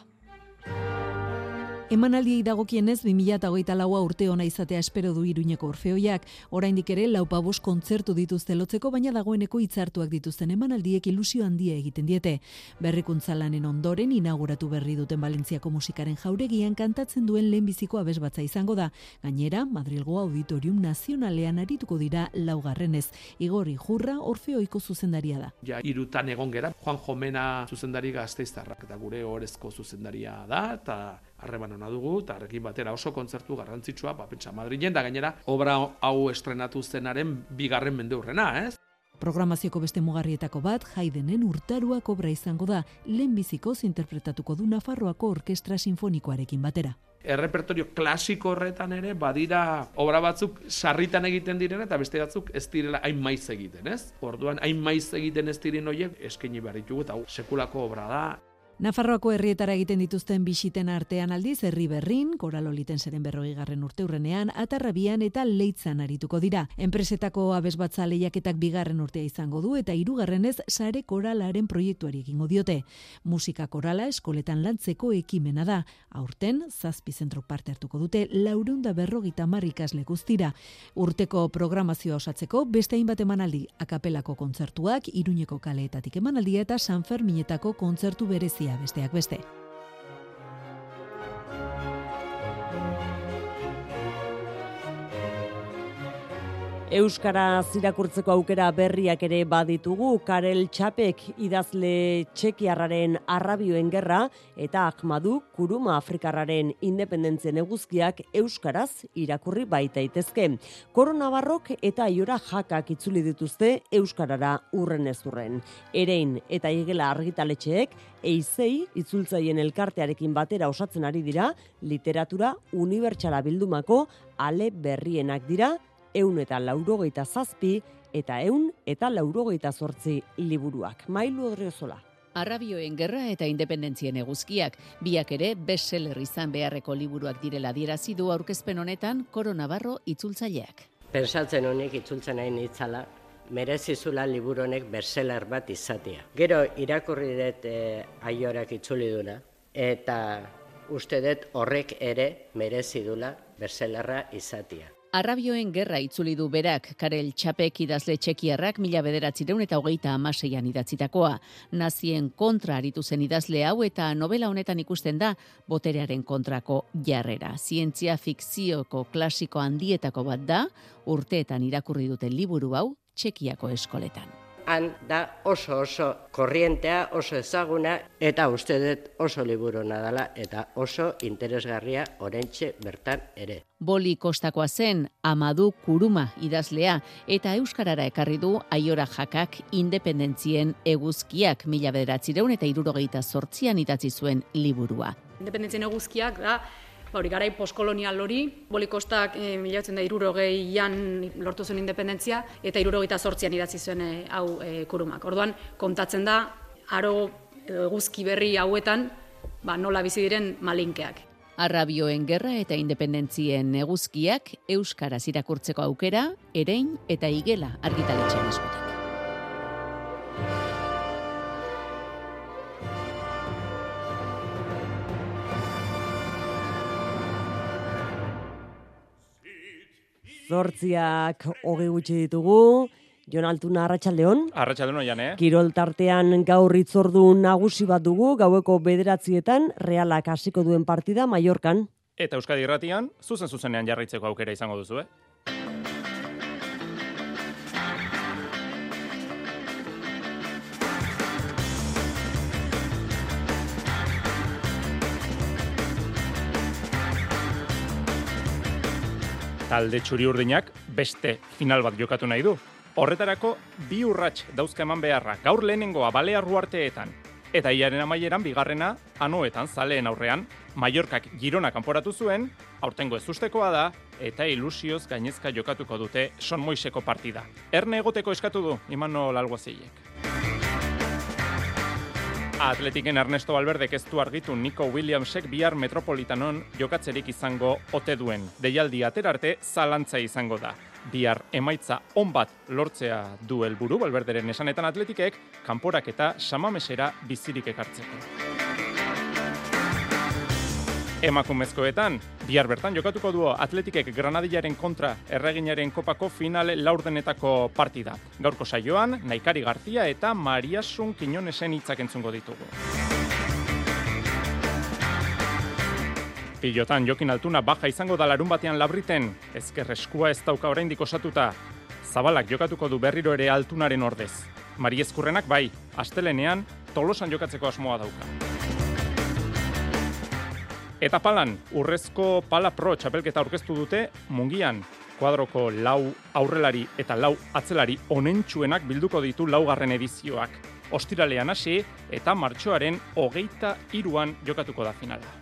Emanaldiei dagokienez 2024 laua urte ona izatea espero du Iruñeko Orfeoiak, oraindik ere laupabos kontzertu dituzte lotzeko baina dagoeneko hitzartuak dituzten emanaldiek ilusio handia egiten diete. Berrikuntza lanen ondoren inauguratu berri duten Valentziako musikaren jauregian kantatzen duen lehenbiziko abesbatza izango da. Gainera, Madrilgo Auditorium Nazionalean arituko dira laugarrenez. Igori Jurra Orfeoiko zuzendaria da. Ja, irutan egon gera, Juan Jomena zuzendari gazteiztarrak eta gure orezko zuzendaria da, eta harreman ona dugu, eta arrekin batera oso kontzertu garrantzitsua, ba, pentsa Madrilen, da gainera, obra hau estrenatu zenaren bigarren mende hurrena, ez? Programazioko beste mugarrietako bat, jaidenen urtaruak obra izango da, lehenbizikoz interpretatuko du Nafarroako Orkestra Sinfonikoarekin batera. Errepertorio klasiko horretan ere, badira obra batzuk sarritan egiten diren eta beste batzuk ez direla hain maiz egiten, ez? Orduan, hain maiz egiten ez diren horiek eskaini behar ditugu eta sekulako obra da, Nafarroako herrietara egiten dituzten bisiten artean aldiz herri berrin, koraloliten zeren berroi garren urte urrenean, atarrabian eta leitzan arituko dira. Enpresetako abesbatza lehiaketak bigarren urtea izango du eta hirugarrenez sare koralaren proiektuari egingo diote. Musika korala eskoletan lantzeko ekimena da. Aurten, zazpi zentrok parte hartuko dute, laurunda berrogita marrikasle guztira. Urteko programazioa osatzeko, beste hainbat emanaldi, akapelako kontzertuak, iruñeko kaleetatik emanaldia eta San Ferminetako kontzertu berezia besteak beste. Euskara zirakurtzeko aukera berriak ere baditugu, Karel Txapek idazle txekiarraren arrabioen gerra eta Ahmadu Kuruma Afrikarraren independentzien eguzkiak Euskaraz irakurri baita itezke. Koronabarrok eta aiora jakak itzuli dituzte Euskarara urren ez urren. Erein eta igela argitaletxeek eizei itzultzaien elkartearekin batera osatzen ari dira, literatura unibertsala bildumako ale berrienak dira, eun eta laurogeita zazpi eta eun eta laurogeita zortzi liburuak. Mailu odriozola. Arrabioen gerra eta independentzien eguzkiak, biak ere bestseller izan beharreko liburuak direla dierazi du aurkezpen honetan Koronabarro itzultzaileak. Pensatzen honek itzultzen nahi nitzala, merezizula liburu honek bestseller bat izatea. Gero irakurri dut e, aiorak itzuli duna, eta uste dut horrek ere merezidula bestsellerra izatea. Arrabioen gerra itzuli du berak, Karel Txapek idazle txekiarrak mila bederatzireun eta hogeita amaseian idatzitakoa. Nazien kontra aritu zen idazle hau eta novela honetan ikusten da boterearen kontrako jarrera. Zientzia fikzioko klasiko handietako bat da, urteetan irakurri duten liburu hau txekiako eskoletan han da oso oso korrientea, oso ezaguna, eta uste dut oso liburu nadala, eta oso interesgarria orentxe bertan ere. Boli kostakoa zen Amadu Kuruma idazlea eta euskarara ekarri du Aiora Jakak independentzien eguzkiak mila bederatzireun eta irurogeita sortzian idatzi zuen liburua. Independentzien eguzkiak da Ba, hori garai postkolonial hori, bolikostak e, milatzen da irurogeian lortu zuen independentzia, eta irurogeita sortzian idatzi zuen e, hau e, kurumak. Orduan, kontatzen da, aro eguzki berri hauetan, ba, nola bizi diren malinkeak. Arrabioen gerra eta independentzien eguzkiak euskaraz irakurtzeko aukera, erein eta igela argitaletxen eskutik. Zortziak hoge gutxi ditugu, Jon Altuna Arratxaldeon. Arratxaldeon oian, eh? Kirol tartean gaur itzordu nagusi bat dugu, gaueko bederatzietan, realak hasiko duen partida, Mallorcan. Eta Euskadi Irratian, zuzen zuzenean jarraitzeko aukera izango duzu, eh? Talde txuri urdinak beste final bat jokatu nahi du. Horretarako bi urrats dauzka eman beharra gaur lehenengoa balea ruarteetan. Eta iaren amaieran bigarrena anoetan zaleen aurrean, Mallorkak girona kanporatu zuen, aurtengo ez ustekoa da, eta ilusioz gainezka jokatuko dute son moiseko partida. Erne egoteko eskatu du, imano lalguazeiek. Atletiken Ernesto Valverde ez du argitu Nico Williamsek bihar Metropolitanon jokatzerik izango ote duen. Deialdi aterarte zalantza izango da. Bihar emaitza on bat lortzea du helburu Valverderen esanetan Atletikek kanporak eta samamesera bizirik ekartzeko. Emakumezkoetan, bihar bertan jokatuko duo Atletikek Granadillaren kontra erreginaren kopako finale laurdenetako partida. Gaurko saioan, Naikari Gartia eta Mariasun Kinonesen hitzak entzungo ditugu. Pilotan Jokin Altuna baja izango da larun batean labriten, ezker eskua ez dauka oraindik osatuta. Zabalak jokatuko du berriro ere altunaren ordez. Mari Eskurrenak bai, astelenean tolosan jokatzeko asmoa dauka. Eta palan, urrezko pala pro txapelketa aurkeztu dute mungian. Kuadroko lau aurrelari eta lau atzelari onentsuenak bilduko ditu laugarren edizioak. Ostiralean hasi eta martxoaren hogeita iruan jokatuko da finala.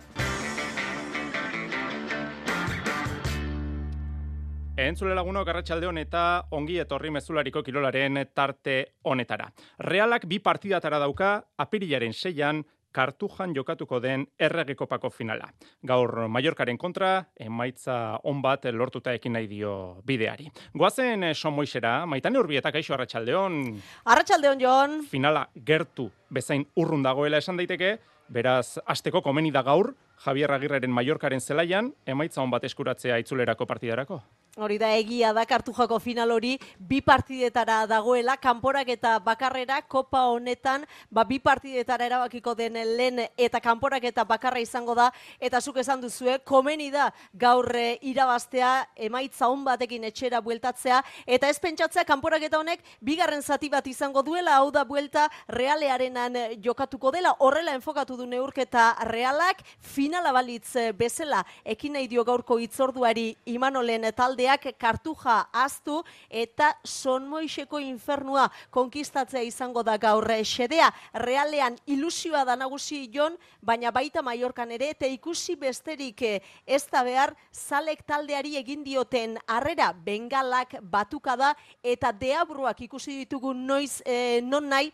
Entzule laguno garratxalde eta ongi etorri mezulariko kirolaren tarte honetara. Realak bi partidatara dauka, apirilaren seian, kartujan jokatuko den erregekopako finala. Gaur Mallorcaren kontra, emaitza on bat lortuta ekin nahi dio bideari. Goazen eh, son moixera, maitane urbietak aixo arratsaldeon. Arratsaldeon Jon. Finala gertu bezain urrun dagoela esan daiteke, beraz asteko komeni da gaur, Javier Agirreren Mallorcaren zelaian, emaitza on bat eskuratzea itzulerako partidarako. Hori da egia da kartu joko final hori bi partidetara dagoela, kanporak eta bakarrera kopa honetan ba, bi partidetara erabakiko den lehen eta kanporak eta bakarra izango da. Eta zuk esan duzue, komeni da gaur eh, irabaztea emaitza on batekin etxera bueltatzea. Eta ez pentsatzea kanporak eta honek bigarren zati bat izango duela, hau da buelta realearenan jokatuko dela, horrela enfokatu du neurketa realak, finala balitz eh, bezala, ekin nahi dio gaurko itzorduari imanolen talde taldeak kartuja aztu eta sonmoixeko infernua konkistatzea izango da gaur xedea. Realean ilusioa da nagusi jon, baina baita Mallorcan ere eta ikusi besterik eh, ez da behar zalek taldeari egin dioten harrera bengalak batuka da eta deabruak ikusi ditugu noiz e, non nahi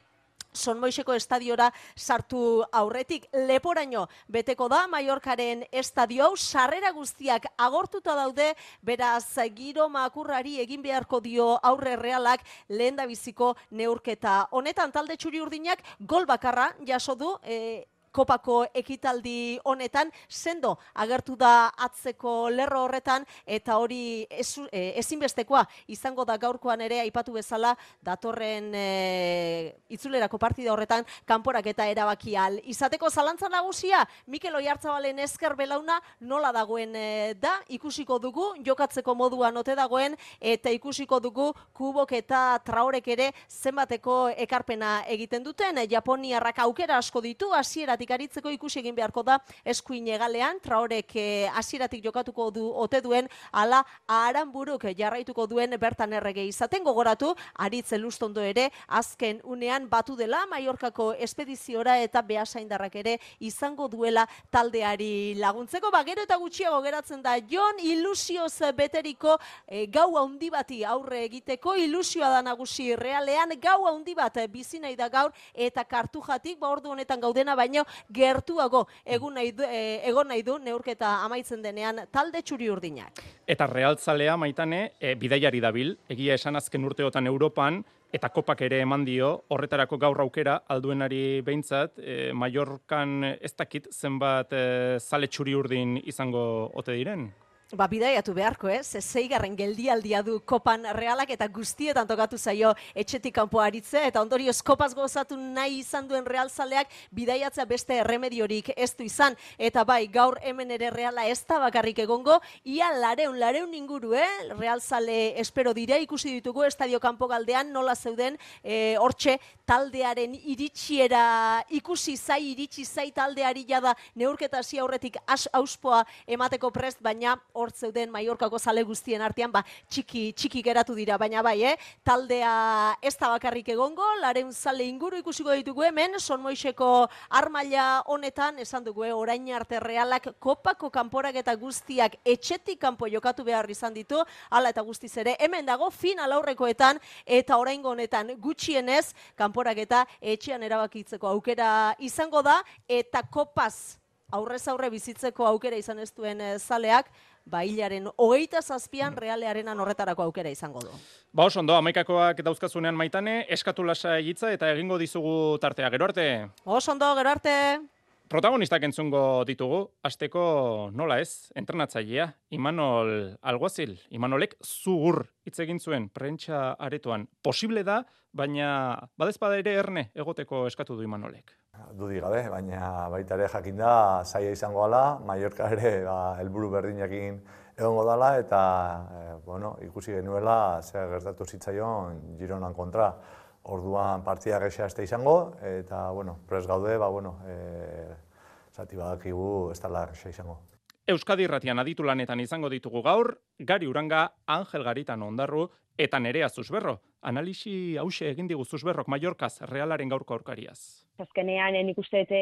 Sonmoiseko estadiora sartu aurretik. Leporaino beteko da Mallorcaren estadio. Hau sarrera guztiak agortuta daude. Beraz giro makurrari egin beharko dio aurre realak lehen biziko neurketa. Honetan talde txuri urdinak gol bakarra jaso du e, kopako ekitaldi honetan, sendo agertu da atzeko lerro horretan, eta hori ezu- e, ezinbestekoa izango da gaurkoan ere aipatu bezala datorren e, itzulerako partida horretan kanporak eta erabaki al. Izateko zalantza nagusia, Mikel Oiartzabalen esker belauna nola dagoen e, da, ikusiko dugu, jokatzeko moduan ote dagoen, eta ikusiko dugu kubok eta traorek ere zenbateko ekarpena egiten duten. Japoniarrak aukera asko ditu, hasieratik aritzeko ikusi egin beharko da eskuin egalean, traorek eh, hasieratik jokatuko du ote duen, ala aranburuk jarraituko duen bertan errege izaten. Gogoratu, aritze lustondo ere azken unean batu dela Mallorcako espediziora eta behasaindarrak ere izango duela taldeari laguntzeko. Ba, gero eta gutxiago geratzen da Jon ilusioz beteriko eh, gau handi bati aurre egiteko. Ilusioa da nagusi realean gau handi bat bizi nahi da gaur eta kartujatik ba ordu honetan gaudena baino gertuago egun nahi du, eh, egon nahi du neurketa amaitzen denean talde txuri urdinak. Eta realtzalea maitane, e, bidaiari dabil, egia esan azken urteotan Europan, eta kopak ere eman dio, horretarako gaur aukera, alduenari behintzat, e, Mallorcan ez dakit zenbat e, zale txuri urdin izango ote diren? Ba, bidaiatu beharko, ez? Eh? Zeigarren geldialdia du kopan realak eta guztietan tokatu zaio etxetik kanpo aritze eta ondorioz kopaz gozatu nahi izan duen realzaleak bidaiatzea beste erremediorik ez du izan. Eta bai, gaur hemen ere reala ez da bakarrik egongo, ia lareun, lareun inguru, eh? Realzale espero dire, ikusi ditugu estadio kanpo galdean nola zeuden eh, hortxe taldearen iritsiera ikusi zai, iritsi zai taldeari jada neurketa hasi aurretik as, auspoa emateko prest, baina hor zeuden Mallorcako zale guztien artean, ba, txiki, txiki geratu dira, baina bai, eh? taldea ez da bakarrik egongo, laren zale inguru ikusiko ditugu hemen, son moixeko armaila honetan, esan dugu, eh? orain arte realak kopako kanporak eta guztiak etxetik kanpo jokatu behar izan ditu, hala eta guztiz ere, hemen dago final aurrekoetan, eta oraingo honetan gutxienez, kanporak eta etxean erabakitzeko aukera izango da, eta kopaz aurrez aurre bizitzeko aukera izan ez duen eh, zaleak, ba hilaren hogeita zazpian realearenan horretarako aukera izango du. Ba, oso ondo, amaikakoak dauzkazunean maitane, eskatu lasa egitza eta egingo dizugu tartea. Gero arte, Oso ondo, gero arte. Protagonistak entzungo ditugu, asteko nola ez, entrenatzailea, Imanol Alguazil, Imanolek zugur hitz egin zuen prentsa aretoan. Posible da, baina badezpada ere erne egoteko eskatu du Imanolek. Dudi gabe, baina baita ere jakin da, zaila izango gala, Mallorca ere ba, helburu berdinakin egongo dala, eta e, bueno, ikusi genuela zer gertatu zitzaion Gironan kontra. Orduan partida gexea este izango, eta bueno, pres gaude, ba, bueno, e, zati badakigu ez dala gexea izango. Euskadi irratian aditu lanetan izango ditugu gaur, Gari Uranga, Angel Garitan ondarru, eta nerea zuzberro. Analisi hause egin digu zuzberrok Mallorcaz realaren gaurko aurkariaz. Azkenean, nik uste dut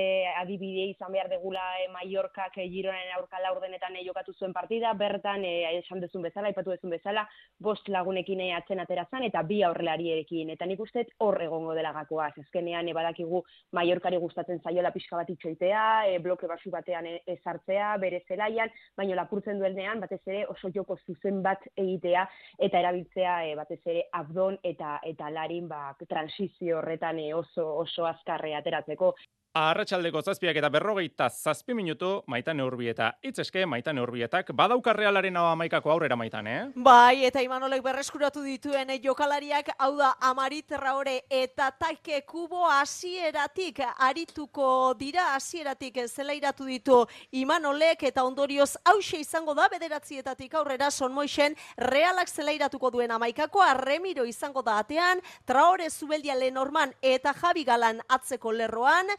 adibide izan behar degula e, Mallorcak e, Gironen aurka laurdenetan e, jokatu zuen partida, bertan, e, esan duzun bezala, aipatu duzun bezala, bost lagunekin e, atzen atera zan, eta bi aurrelarierekin. Eta nik uste hor egongo dela gakoa. Azkenean, e, badakigu Mallorcari gustatzen zaiola pixka bat itxoitea, e, bloke basu batean ezartzea, bere zelaian, baina lapurtzen duenean, batez ere oso joko zuzen bat egitea, eta erabiltzea batez ere abdon eta eta larin ba, transizio horretan oso oso azkarre ateratzeko. Arratxaldeko zazpiak eta berrogeita zazpi minutu maitan eurbi eta itzeske maitan eurbietak badauka realaren hau amaikako aurrera maitan, eh? Bai, eta Imanolek berreskuratu dituen eh, jokalariak, hau da, Amarit Raore eta Taike Kubo hasieratik arituko dira, hasieratik zelairatu ditu Imanolek eta ondorioz hause izango da, bederatzietatik aurrera sonmoixen realak zelairatuko duen amaikakoa, Remiro izango da atean, Traore Zubeldia Lenorman eta Javi Galan atzeko lerroan,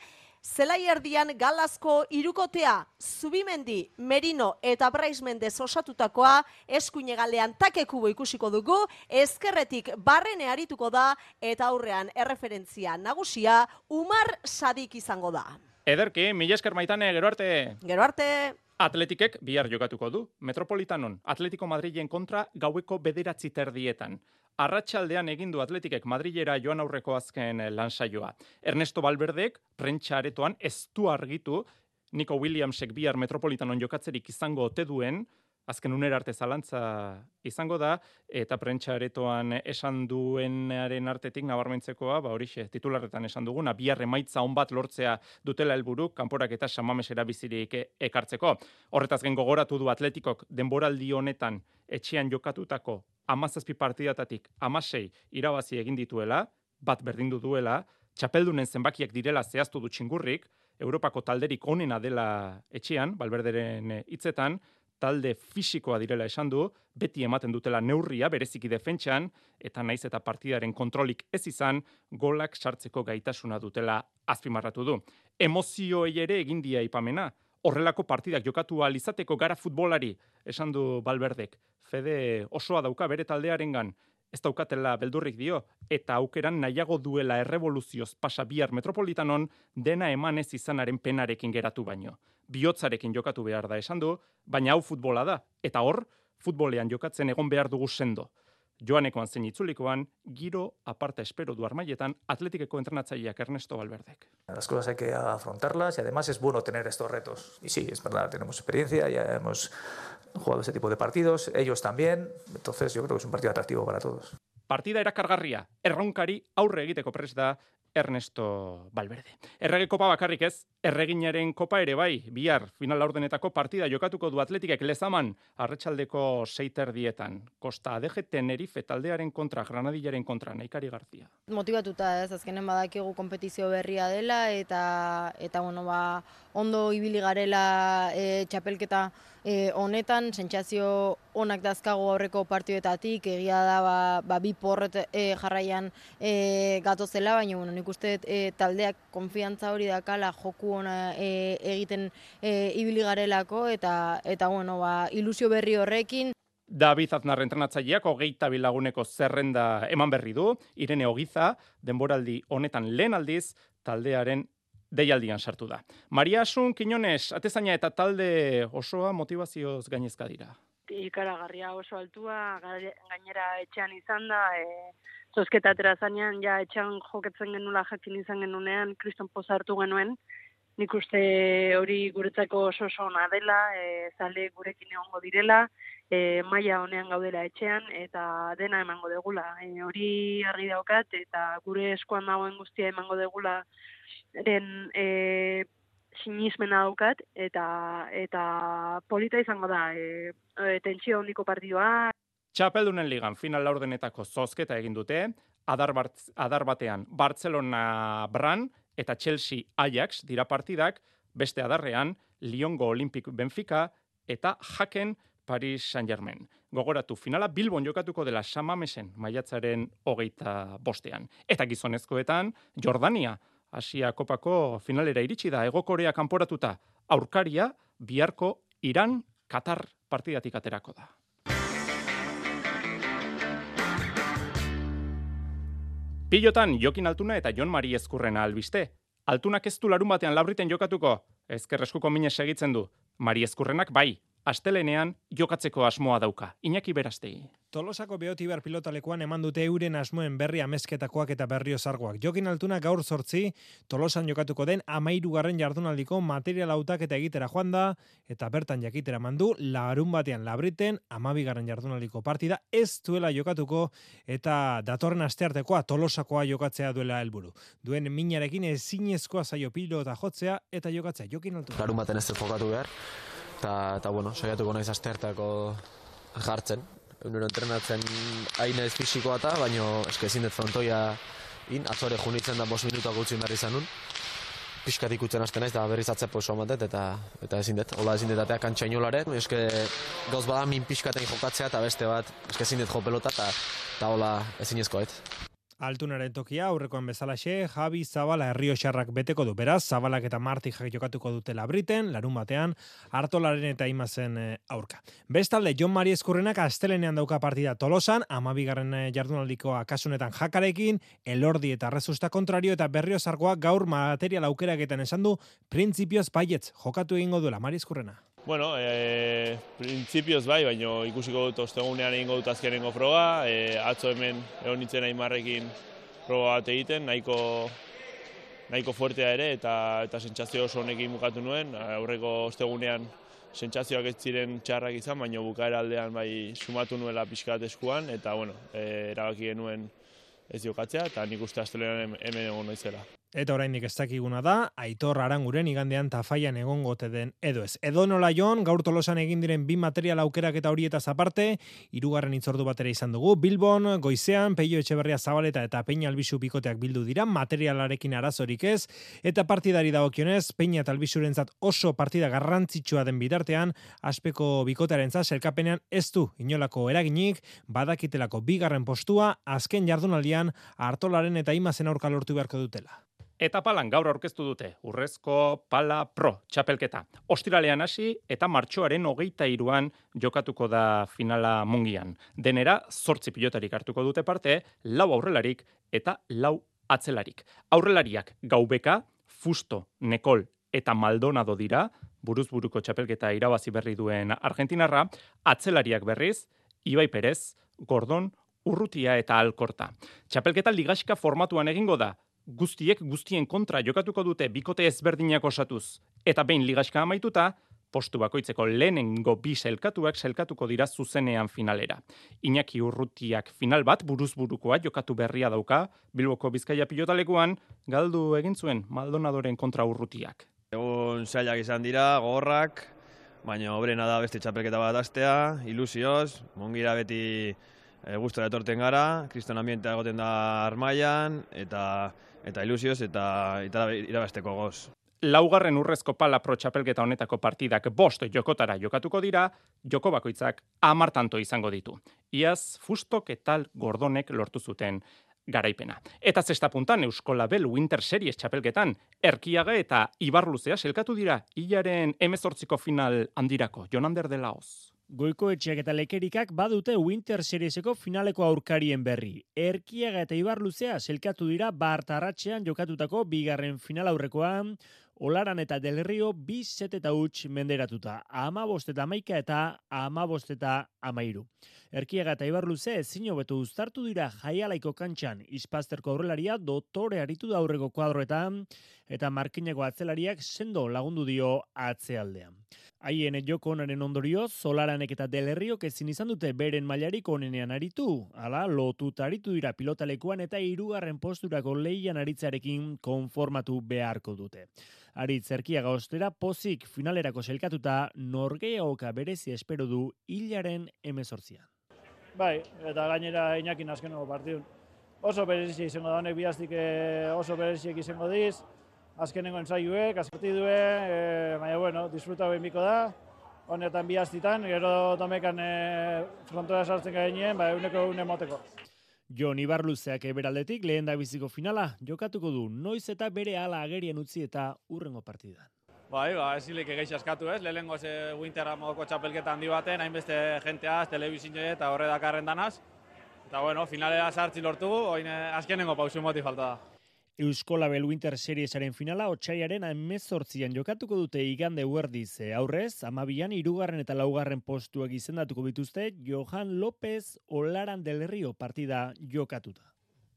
Zelai erdian galazko irukotea, Zubimendi, Merino eta Brais Mendez osatutakoa, eskuinegalean takekubo ikusiko dugu, ezkerretik barrene arituko da, eta aurrean erreferentzia nagusia, Umar Sadik izango da. Ederki, mila esker maitane, gero arte. Gero arte. Atletikek bihar jokatuko du. Metropolitanon, Atletico Madrilen kontra gaueko bederatzi terdietan. Arratxaldean egin du Atletikek Madrilera joan aurreko azken lansaioa. Ernesto Valverdek, prentsa aretoan, ez du argitu, Nico Williamsek bihar Metropolitanon jokatzerik izango ote duen, azken unera arte zalantza izango da, eta prentxaretoan esan duenaren artetik nabarmentzekoa, ba horixe, titularretan esan duguna, bihar emaitza on bat lortzea dutela helburu kanporak eta samamesera bizirik ekartzeko. Horretaz gen gogoratu du atletikok denboraldi honetan etxean jokatutako amazazpi partidatatik amasei irabazi egin dituela, bat berdindu duela, txapeldunen zenbakiak direla zehaztu du txingurrik, Europako talderik onena dela etxean, balberderen hitzetan, talde fisikoa direla esan du, beti ematen dutela neurria bereziki defentsan eta naiz eta partidaren kontrolik ez izan, golak sartzeko gaitasuna dutela azpimarratu du. Emozioei ere egin dia ipamena, horrelako partidak jokatu izateko gara futbolari, esan du Balberdek. Fede osoa dauka bere taldearengan, ez daukatela beldurrik dio, eta aukeran nahiago duela errevoluzioz pasa bihar metropolitanon dena emanez izanaren penarekin geratu baino bihotzarekin jokatu behar da esan du, baina hau futbola da, eta hor, futbolean jokatzen egon behar dugu sendo. Joanekoan zein itzulikoan, giro aparta espero du armaietan atletikeko entrenatzaileak Ernesto Valverdek. Las cosas hay que afrontarlas y además es bueno tener estos retos. Y sí, es verdad, tenemos experiencia, ya hemos jugado ese tipo de partidos, ellos también, entonces yo creo que es un partido atractivo para todos. Partida erakargarria, erronkari aurre egiteko prest da Ernesto Valverde. Errege kopa bakarrik ez, erreginaren kopa ere bai, bihar final laurdenetako partida jokatuko du atletikek lezaman arratsaldeko seiter dietan. Kosta ADG Tenerife taldearen kontra, Granadillaren kontra, Naikari Garzia. Motivatuta ez, azkenen badakigu kompetizio berria dela eta, eta bueno, ba, ondo ibili garela e, txapelketa e, honetan, sentsazio onak dazkago aurreko partioetatik, egia da ba, ba bi porret e, jarraian e, gatozela, baina bueno, nik uste e, taldeak konfiantza hori dakala joku ona e, egiten e, ibili garelako eta eta bueno, ba, ilusio berri horrekin. David Aznar entrenatzaileak hogeita bilaguneko zerrenda eman berri du, Irene Ogiza, denboraldi honetan lehen aldiz, taldearen deialdian sartu da. Maria Asun, Kinones, atezaina eta talde osoa motivazioz gainezka dira. Ikaragarria oso altua, gainera etxean izan da, e, zozketa atera zanean, ja etxean joketzen genula jakin izan genunean, kriston poza hartu genuen, nik uste hori guretzako oso oso ona dela, e, zale gurekin egongo direla, e, maila honean gaudela etxean, eta dena emango degula. E, hori argi daukat, eta gure eskuan dagoen guztia emango degula, den e, sinismena daukat eta eta polita izango da e, e, tentsio hondiko partidua. Txapeldunen ligan final laurdenetako zozketa egin dute, adar, adar batean Barcelona Bran eta Chelsea Ajax dira partidak, beste adarrean Lyongo Olympic Benfica eta Jaken Paris Saint-Germain. Gogoratu finala Bilbon jokatuko dela Samamesen maiatzaren hogeita bostean. Eta gizonezkoetan Jordania Asia Kopako finalera iritsi da Egokorea kanporatuta aurkaria biharko Iran Qatar partidatik aterako da. Pilotan Jokin Altuna eta Jon Mari Ezkurrena albiste. Altunak ez du larun batean labriten jokatuko. Ezkerreskuko mine segitzen du. Mari Ezkurrenak bai, astelenean jokatzeko asmoa dauka. Iñaki Berastegi. Tolosako beotibar pilotalekuan eman dute euren asmoen berri amezketakoak eta berrio zargoak. Jokin altuna gaur sortzi, Tolosan jokatuko den amairu garren jardunaldiko material autak eta egitera joan da, eta bertan jakitera mandu, larun batean labriten, amabi garren jardunaldiko partida, ez duela jokatuko, eta datorren asteartekoa Tolosakoa jokatzea duela helburu. Duen minarekin ezinezkoa zaio pilota jotzea, eta jokatzea Jokin altuna. Larun baten ez jokatu behar, eta, eta bueno, saiatuko naiz asteartako jartzen. Egunero entrenatzen hain ez fisikoa eta, baina eske ezin dut frontoia in, atzore junitzen da bos minutuak utzi behar izan nun. Piskat ikutzen hasten naiz, da berriz atzepo oso amatet, eta, eta ezin dut, hola ezin dut atea kantxa inolaren. Eske gauz bada min piskaten jokatzea eta beste bat, eske ezin dut jo pelota eta, eta hola ezin ezkoet. Altunaren tokia aurrekoan bezalaxe, Javi Zabala Herrioxarrak beteko du. Beraz, Zabalak eta Marti jak jokatuko dutela Briten, larun batean, hartolaren eta imazen e, aurka. Bestalde, John Mari Eskurrenak astelenean dauka partida Tolosan, amabigarren eh, jardunaldikoa kasunetan jakarekin, elordi eta rezusta kontrario eta berrio zargoa gaur material aukeraketan esan du, printzipioz baietz, jokatu egingo duela Mari Eskurrena. Bueno, e, prinsipioz bai, baina ikusiko dut ostegunean egingo dut azkenengo froga, e, atzo hemen egon nintzen aimarrekin proba bat egiten, nahiko, nahiko fuertea ere, eta eta sentsazio oso honekin bukatu nuen, aurreko ostegunean sentsazioak ez ziren txarrak izan, baina bukaera aldean bai sumatu nuela pixkat eskuan, eta bueno, e, erabaki genuen ez jokatzea, eta nik uste astelean hemen egon noizela. Eta oraindik ez dakiguna da, Aitor Aranguren igandean tafaian egongote den edo ez. Edo nola jon, gaur tolosan egin diren bi material aukerak eta horietaz aparte, hirugarren itzordu batera izan dugu. Bilbon, goizean, Peio Etxeberria Zabaleta eta Peña Albisu bikoteak bildu dira, materialarekin arazorik ez, eta partidari dagokionez, Peña eta Albisurentzat oso partida garrantzitsua den bitartean, aspeko bikotearentzat selkapenean ez du inolako eraginik, badakitelako bigarren postua, azken jardunaldian, hartolaren eta imazen aurka lortu beharko dutela. Eta palan gaur aurkeztu dute, urrezko pala pro txapelketa. Ostiralean hasi eta martxoaren hogeita iruan jokatuko da finala mungian. Denera, zortzi pilotarik hartuko dute parte, lau aurrelarik eta lau atzelarik. Aurrelariak gaubeka, fusto, nekol eta maldonado dira, buruz buruko txapelketa irabazi berri duen Argentinarra, atzelariak berriz, Ibai Perez, Gordon, Urrutia eta Alkorta. Txapelketa ligaxika formatuan egingo da, guztiek guztien kontra jokatuko dute bikote ezberdinak osatuz. Eta behin ligaska amaituta, postu bakoitzeko lehenengo bi selkatuak selkatuko dira zuzenean finalera. Iñaki urrutiak final bat buruzburukoa jokatu berria dauka, Bilboko Bizkaia pilotalekuan, galdu egin zuen Maldonadoren kontra urrutiak. Egun zailak izan dira, gogorrak, baina obrena da beste txapelketa bat astea, ilusioz, mongira beti e, gustora etorten gara, kriston ambientea egoten da armaian, eta eta ilusioz eta eta irabasteko goz. Laugarren urrezko pala pro txapelketa honetako partidak bost jokotara jokatuko dira, joko bakoitzak amartanto izango ditu. Iaz, fustok eta gordonek lortu zuten garaipena. Eta zesta puntan Euskola Bel Winter Series txapelketan, Erkiaga eta Ibarluzea selkatu dira hilaren emezortziko final handirako, Jonander de Laos. Goiko etxeak eta lekerikak badute Winter Serieseko finaleko aurkarien berri. Erkiaga eta Ibar Luzea selkatu dira Bartarratxean jokatutako bigarren final aurrekoan, Olaran eta Del Rio bi set eta huts menderatuta. Ama eta amaika eta ama eta amairu. Erkiaga eta Ibar Luze ezin hobetu uztartu dira jaialaiko kantxan. Ispazterko aurrelaria dotore aritu da aurreko kuadroetan eta markineko atzelariak sendo lagundu dio atzealdean. Haien joko onaren ondorio, Solaranek eta Delerriok ezin izan dute beren mailarik onenean aritu. Hala, lotut aritu dira pilotalekuan eta hirugarren posturako leian aritzarekin konformatu beharko dute. Aritz erkiaga ostera pozik finalerako selkatuta norgeaoka berezi espero du hilaren emezortzian. Bai, eta gainera inakin azkeneko partidun. Oso berezi izango da honek bihaztik eh, oso bereziek izango diz, azkenengo ensaiuek, azkertidue, e, baina bueno, disfruta behin biko da, honetan bi aztitan, gero domekan e, frontora sartzen gainean, ba, euneko eune moteko. Jon Ibarluzeak eberaldetik lehen da biziko finala, jokatuko du, noiz eta bere ala agerien utzi eta urrengo partidan. Bai, ba, ez hilik egeiz askatu ez, lehenengo ze winterra modoko txapelketa handi baten, hainbeste jenteaz, telebizin eta horre dakarren danaz. Eta bueno, finalera sartzi lortu, oin azkenengo pausu moti falta da. Euskola Bel Winter Seriesaren finala otxaiaren emezortzian jokatuko dute igande huerdiz aurrez, amabian irugarren eta laugarren postuak izendatuko bituzte Johan López Olaran del Rio partida jokatuta.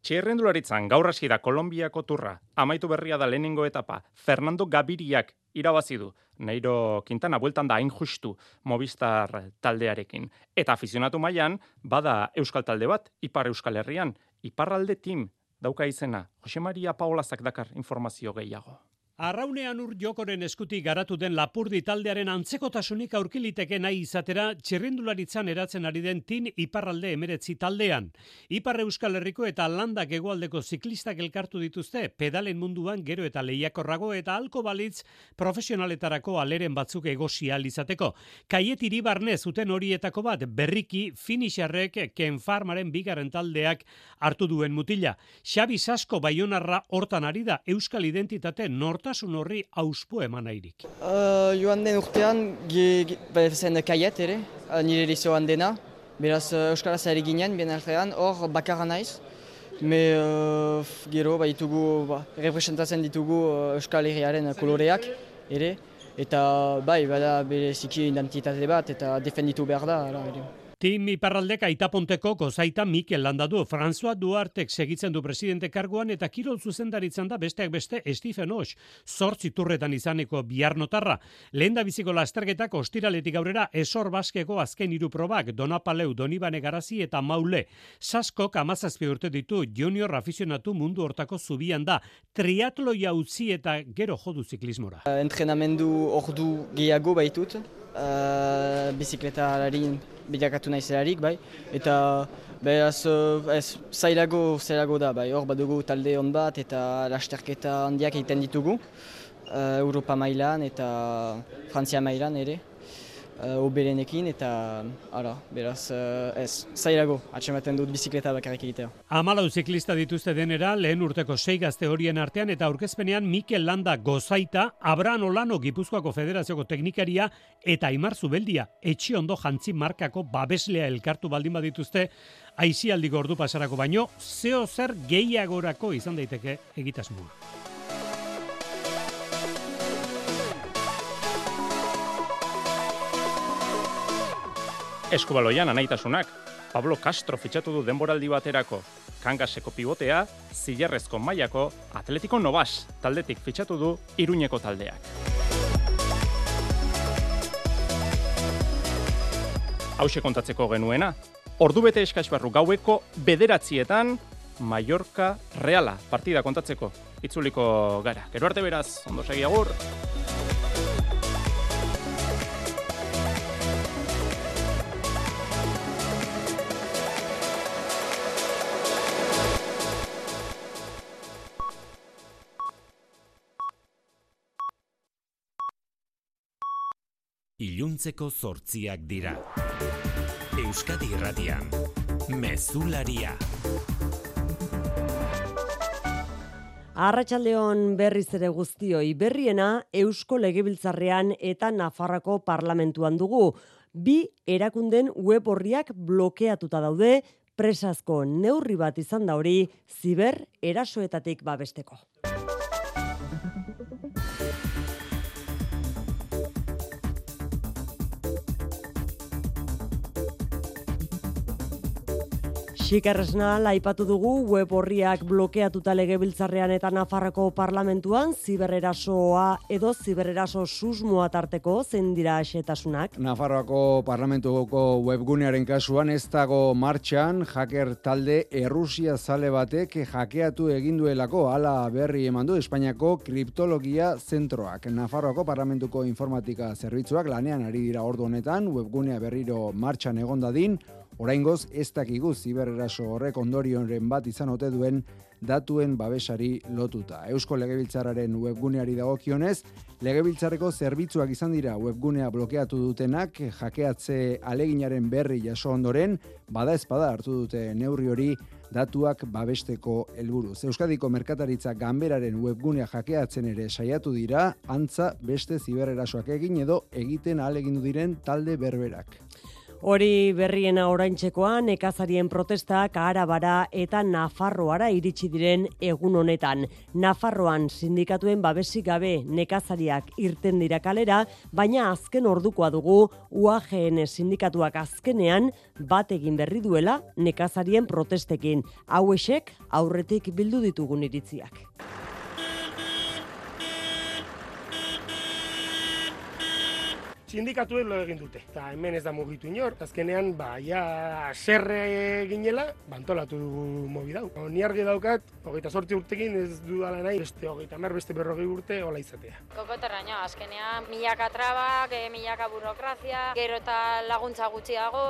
Txerrendularitzan gaur hasi da Kolombiako turra, amaitu berria da lehenengo etapa, Fernando Gabiriak irabazi du. Neiro Quintana bueltan da hain justu Movistar taldearekin. Eta afizionatu mailan bada Euskal talde bat, Ipar Euskal Herrian, Iparralde Team dauka izena. Jose Maria Paolazak dakar informazio gehiago. Arraunean ur jokoren eskutik garatu den lapurdi taldearen antzekotasunik aurkiliteke nahi izatera txirrindularitzan eratzen ari den tin iparralde emeretzi taldean. Ipar Euskal Herriko eta landak egualdeko ziklistak elkartu dituzte pedalen munduan gero eta lehiakorrago eta alko balitz profesionaletarako aleren batzuk egosia izateko. Kaiet iribarne zuten horietako bat berriki finixarrek ken farmaren bigarren taldeak hartu duen mutila. Xabi Sasko baionarra hortan ari da Euskal Identitate nort nortasun horri auspo eman airik. Uh, joan den urtean, ba, zen kaiet ere, nire lizoan dena, beraz uh, Euskaraz ere ginen, bien artean, hor bakarra naiz, me uh, gero ba, ditugu, ba, representatzen ditugu uh, Euskal Herriaren koloreak ere, eta bai, bada bere ziki identitate bat, eta defenditu behar da. Ara, ere. Tim Iparraldek aitaponteko gozaita Mikel landa du. François Duartek segitzen du presidente karguan eta kirol zuzendaritzan da besteak beste Stephen Osh. Zortzi turretan izaneko bihar notarra. Lehen da biziko lasterketak ostiraletik aurrera esor baskeko azken hiru probak Donapaleu, Donibane Garazi eta Maule. Saskok amazazpi urte ditu junior afizionatu mundu hortako zubian da. Triatloia utzi eta gero jodu ziklismora. Entrenamendu ordu gehiago baitut, uh, bizikletalarin bilakatu nahi zelarik, bai, eta beraz, uh, ez, zailago, zailago da, bai, hor badugu talde hon bat eta lasterketa handiak egiten ditugu, uh, Europa mailan eta Frantzia mailan ere uh, oberenekin eta ara, beraz uh, ez, zailago, atxematen dut bizikleta bakarrik egitea. Amalau ziklista dituzte denera, lehen urteko sei gazte horien artean eta aurkezpenean Mikel Landa gozaita, Abran Olano Gipuzkoako Federazioko teknikaria eta Aimar Zubeldia, etxi ondo jantzi markako babeslea elkartu baldin badituzte, aizialdiko ordu pasarako baino, zeo zer gehiagorako izan daiteke egitasmoa. Eskubaloian anaitasunak, Pablo Castro fitxatu du denboraldi baterako. Kangaseko pivotea, zilarrezko mailako, Atletico Novas taldetik fitxatu du Iruñeko taldeak. Hauxe kontatzeko genuena, ordubete eskaisbarru gaueko bederatzietan Mallorca Reala partida kontatzeko itzuliko gara. Gero arte beraz, ondo segiagur. Iluntzeko zortziak dira. Euskadi Irratian, Mezularia. Arratxaldeon berriz ere guztioi berriena Eusko Legebiltzarrean eta Nafarrako parlamentuan dugu. Bi erakunden web horriak blokeatuta daude, presazko neurri bat izan da hori, ziber erasoetatik babesteko. Xikarresna laipatu dugu web horriak blokeatuta legebiltzarrean eta Nafarrako parlamentuan zibererasoa edo zibereraso susmoa tarteko zein dira xetasunak. Nafarroako parlamentuko webgunearen kasuan ez dago martxan hacker talde Errusia zale batek jakeatu eginduelako ala berri eman du Espainiako kriptologia zentroak. Nafarroako parlamentuko informatika zerbitzuak lanean ari dira ordu honetan webgunea berriro martxan egondadin Oraingoz ez dakigu zibereraso horrek ondorioren bat izan ote duen datuen babesari lotuta. Eusko Legebiltzarraren webguneari dagokionez, Legebiltzarreko zerbitzuak izan dira webgunea blokeatu dutenak jakeatze aleginaren berri jaso ondoren, bada espada hartu dute neurri hori datuak babesteko helburuz. Euskadiko merkataritza ganberaren webgunea jakeatzen ere saiatu dira, antza beste zibererasoak egin edo egiten alegindu diren talde berberak. Hori berriena oraintzekoa nekazarien protestak Arabara eta Nafarroara iritsi diren egun honetan. Nafarroan sindikatuen babesik gabe nekazariak irten dira kalera, baina azken ordukoa dugu UAGN sindikatuak azkenean bat egin berri duela nekazarien protestekin. Hauesek aurretik bildu ditugun iritziak. Sindikatuek lo egin dute. Eta hemen ez da mugitu inor, azkenean, ba, ja, serre ginela, bantolatu dugu mobi dau. Ni argi daukat, hogeita sorti urtekin ez dudala nahi, beste hogeita mer, beste berrogei urte, hola izatea. Kokoterraino, azkenean, milaka trabak, eh, milaka burokrazia, gero eta laguntza gutxiago.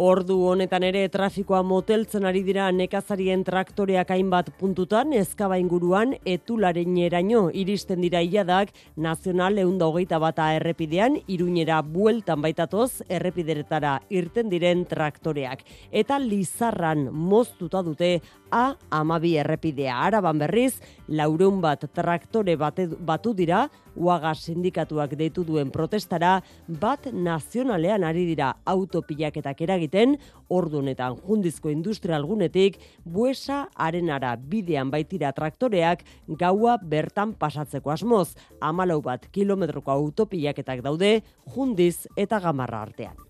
Ordu honetan ere trafikoa moteltzen ari dira nekazarien traktoreak hainbat puntutan, ezkaba inguruan etularen eraino iristen dira iladak nazional eunda hogeita bata errepidean, iruñera bueltan baitatoz errepideretara irten diren traktoreak. Eta lizarran moztuta dute A amabi errepidea araban berriz, laureun bat traktore bate, batu dira, uaga sindikatuak deitu duen protestara, bat nazionalean ari dira autopilaketak eragiten, ordunetan jundizko industrial gunetik, buesa arenara bidean baitira traktoreak gaua bertan pasatzeko asmoz, amalau bat kilometroko autopilaketak daude, jundiz eta gamarra artean.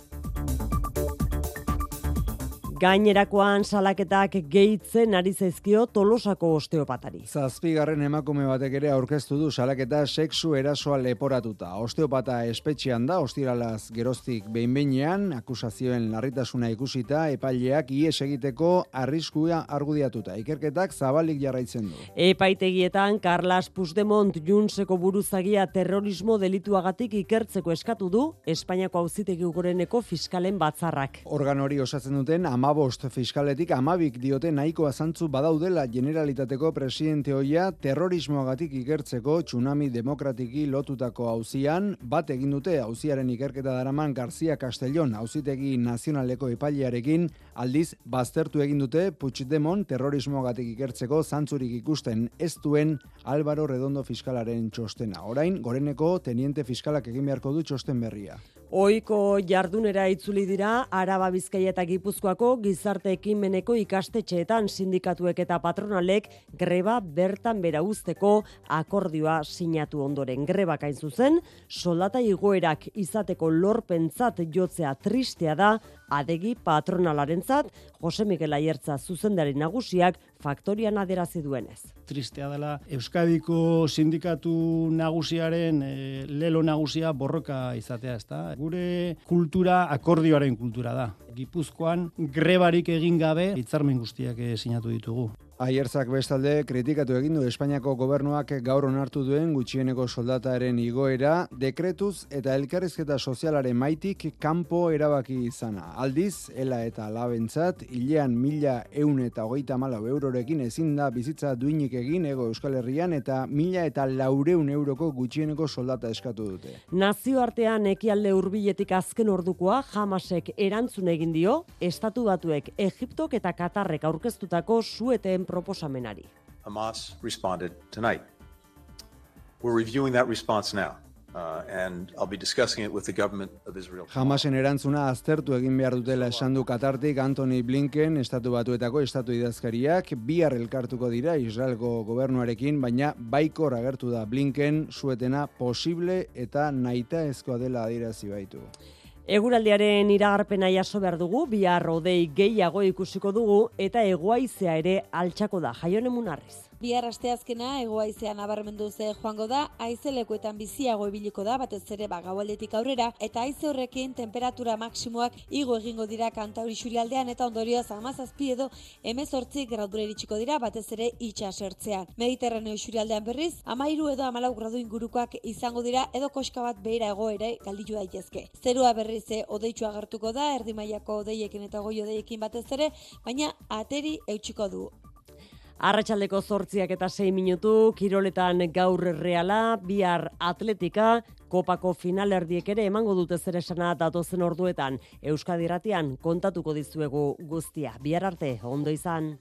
Gainerakoan salaketak gehitzen ari zaizkio tolosako osteopatari. Zazpigarren emakume batek ere aurkeztu du salaketa sexu erasoa leporatuta. Osteopata espetxean da, ostiralaz geroztik behin akusazioen larritasuna ikusita, epaileak ies egiteko arriskua argudiatuta. Ikerketak zabalik jarraitzen du. Epaitegietan, Carlas Puigdemont Junseko buruzagia terrorismo delituagatik ikertzeko eskatu du Espainiako auzitegi goreneko fiskalen batzarrak. Organ hori osatzen duten amabost fiskaletik amabik diote nahiko azantzu badaudela generalitateko presidente hoia terrorismoagatik ikertzeko tsunami demokratiki lotutako auzian bat egin dute auziaren ikerketa daraman Garzia Castellón auzitegi nazionaleko epailearekin aldiz baztertu egin dute Puigdemont terrorismoagatik ikertzeko zantzurik ikusten ez duen Álvaro Redondo fiskalaren txostena. Orain, goreneko teniente fiskalak egin beharko du txosten berria. Oiko jardunera itzuli dira Araba Bizkaia eta Gipuzkoako gizarte ekimeneko ikastetxeetan sindikatuek eta patronalek greba bertan bera usteko akordioa sinatu ondoren. Grebak hain zuzen, soldata igoerak izateko lorpentzat jotzea tristea da adegi patronalarentzat Jose Miguel Aiertza zuzendari nagusiak faktorian aderazi duenez. Tristea dela Euskadiko sindikatu nagusiaren e, lelo nagusia borroka izatea, ezta? Gure kultura akordioaren kultura da. Gipuzkoan grebarik egin gabe hitzarmen guztiak e, sinatu ditugu. Aierzak bestalde kritikatu egin du Espainiako gobernuak gaur onartu duen gutxieneko soldataren igoera dekretuz eta elkarrizketa sozialaren maitik kanpo erabaki izana. Aldiz, ela eta labentzat, hilean mila eun eta hogeita malau eurorekin ezin da bizitza duinik egin ego Euskal Herrian eta mila eta laureun euroko gutxieneko soldata eskatu dute. Nazioartean ekialde hurbiletik azken ordukoa jamasek erantzun egin dio, estatu batuek Egiptok eta Katarrek aurkeztutako sueten proposamenari. Hamas responded tonight. We're reviewing that response now. Uh, and I'll be discussing it with the government of Israel. Hamasen erantzuna aztertu egin behar dutela esan du Katartik Anthony Blinken, estatu batuetako estatu idazkariak, bihar elkartuko dira Israelgo gobernuarekin, baina baikor agertu da Blinken, suetena posible eta naita ezkoa dela adirazi baitu. Eguraldiaren iragarpena jaso behar dugu, bihar odei gehiago ikusiko dugu eta egoaizea ere altxako da, jaionemun munarriz. Bihar asteazkena egoaizean nabarmendu ze joango da, aizelekuetan biziago ibiliko da, batez ere ba aurrera, eta aize horrekin temperatura maksimoak igo egingo dira kantauri xurialdean eta ondorioz amazazpi edo emezortzi gradure iritsiko dira, batez ere itxasertzean. Mediterraneo xurialdean berriz, amairu edo amalau gradu ingurukoak izango dira edo koska bat behira ego ere galditu daitezke. Zerua berriz ze odeitzu agertuko da, erdimaiako odeiekin eta goi odeiekin batez ere, baina ateri eutxiko du. Arratxaldeko zortziak eta 6 minutu, kiroletan gaur reala, bihar atletika, kopako finalerdiek ere emango dute zer esana datozen orduetan. Euskadi ratian kontatuko dizuegu guztia. Bihar arte, ondo izan.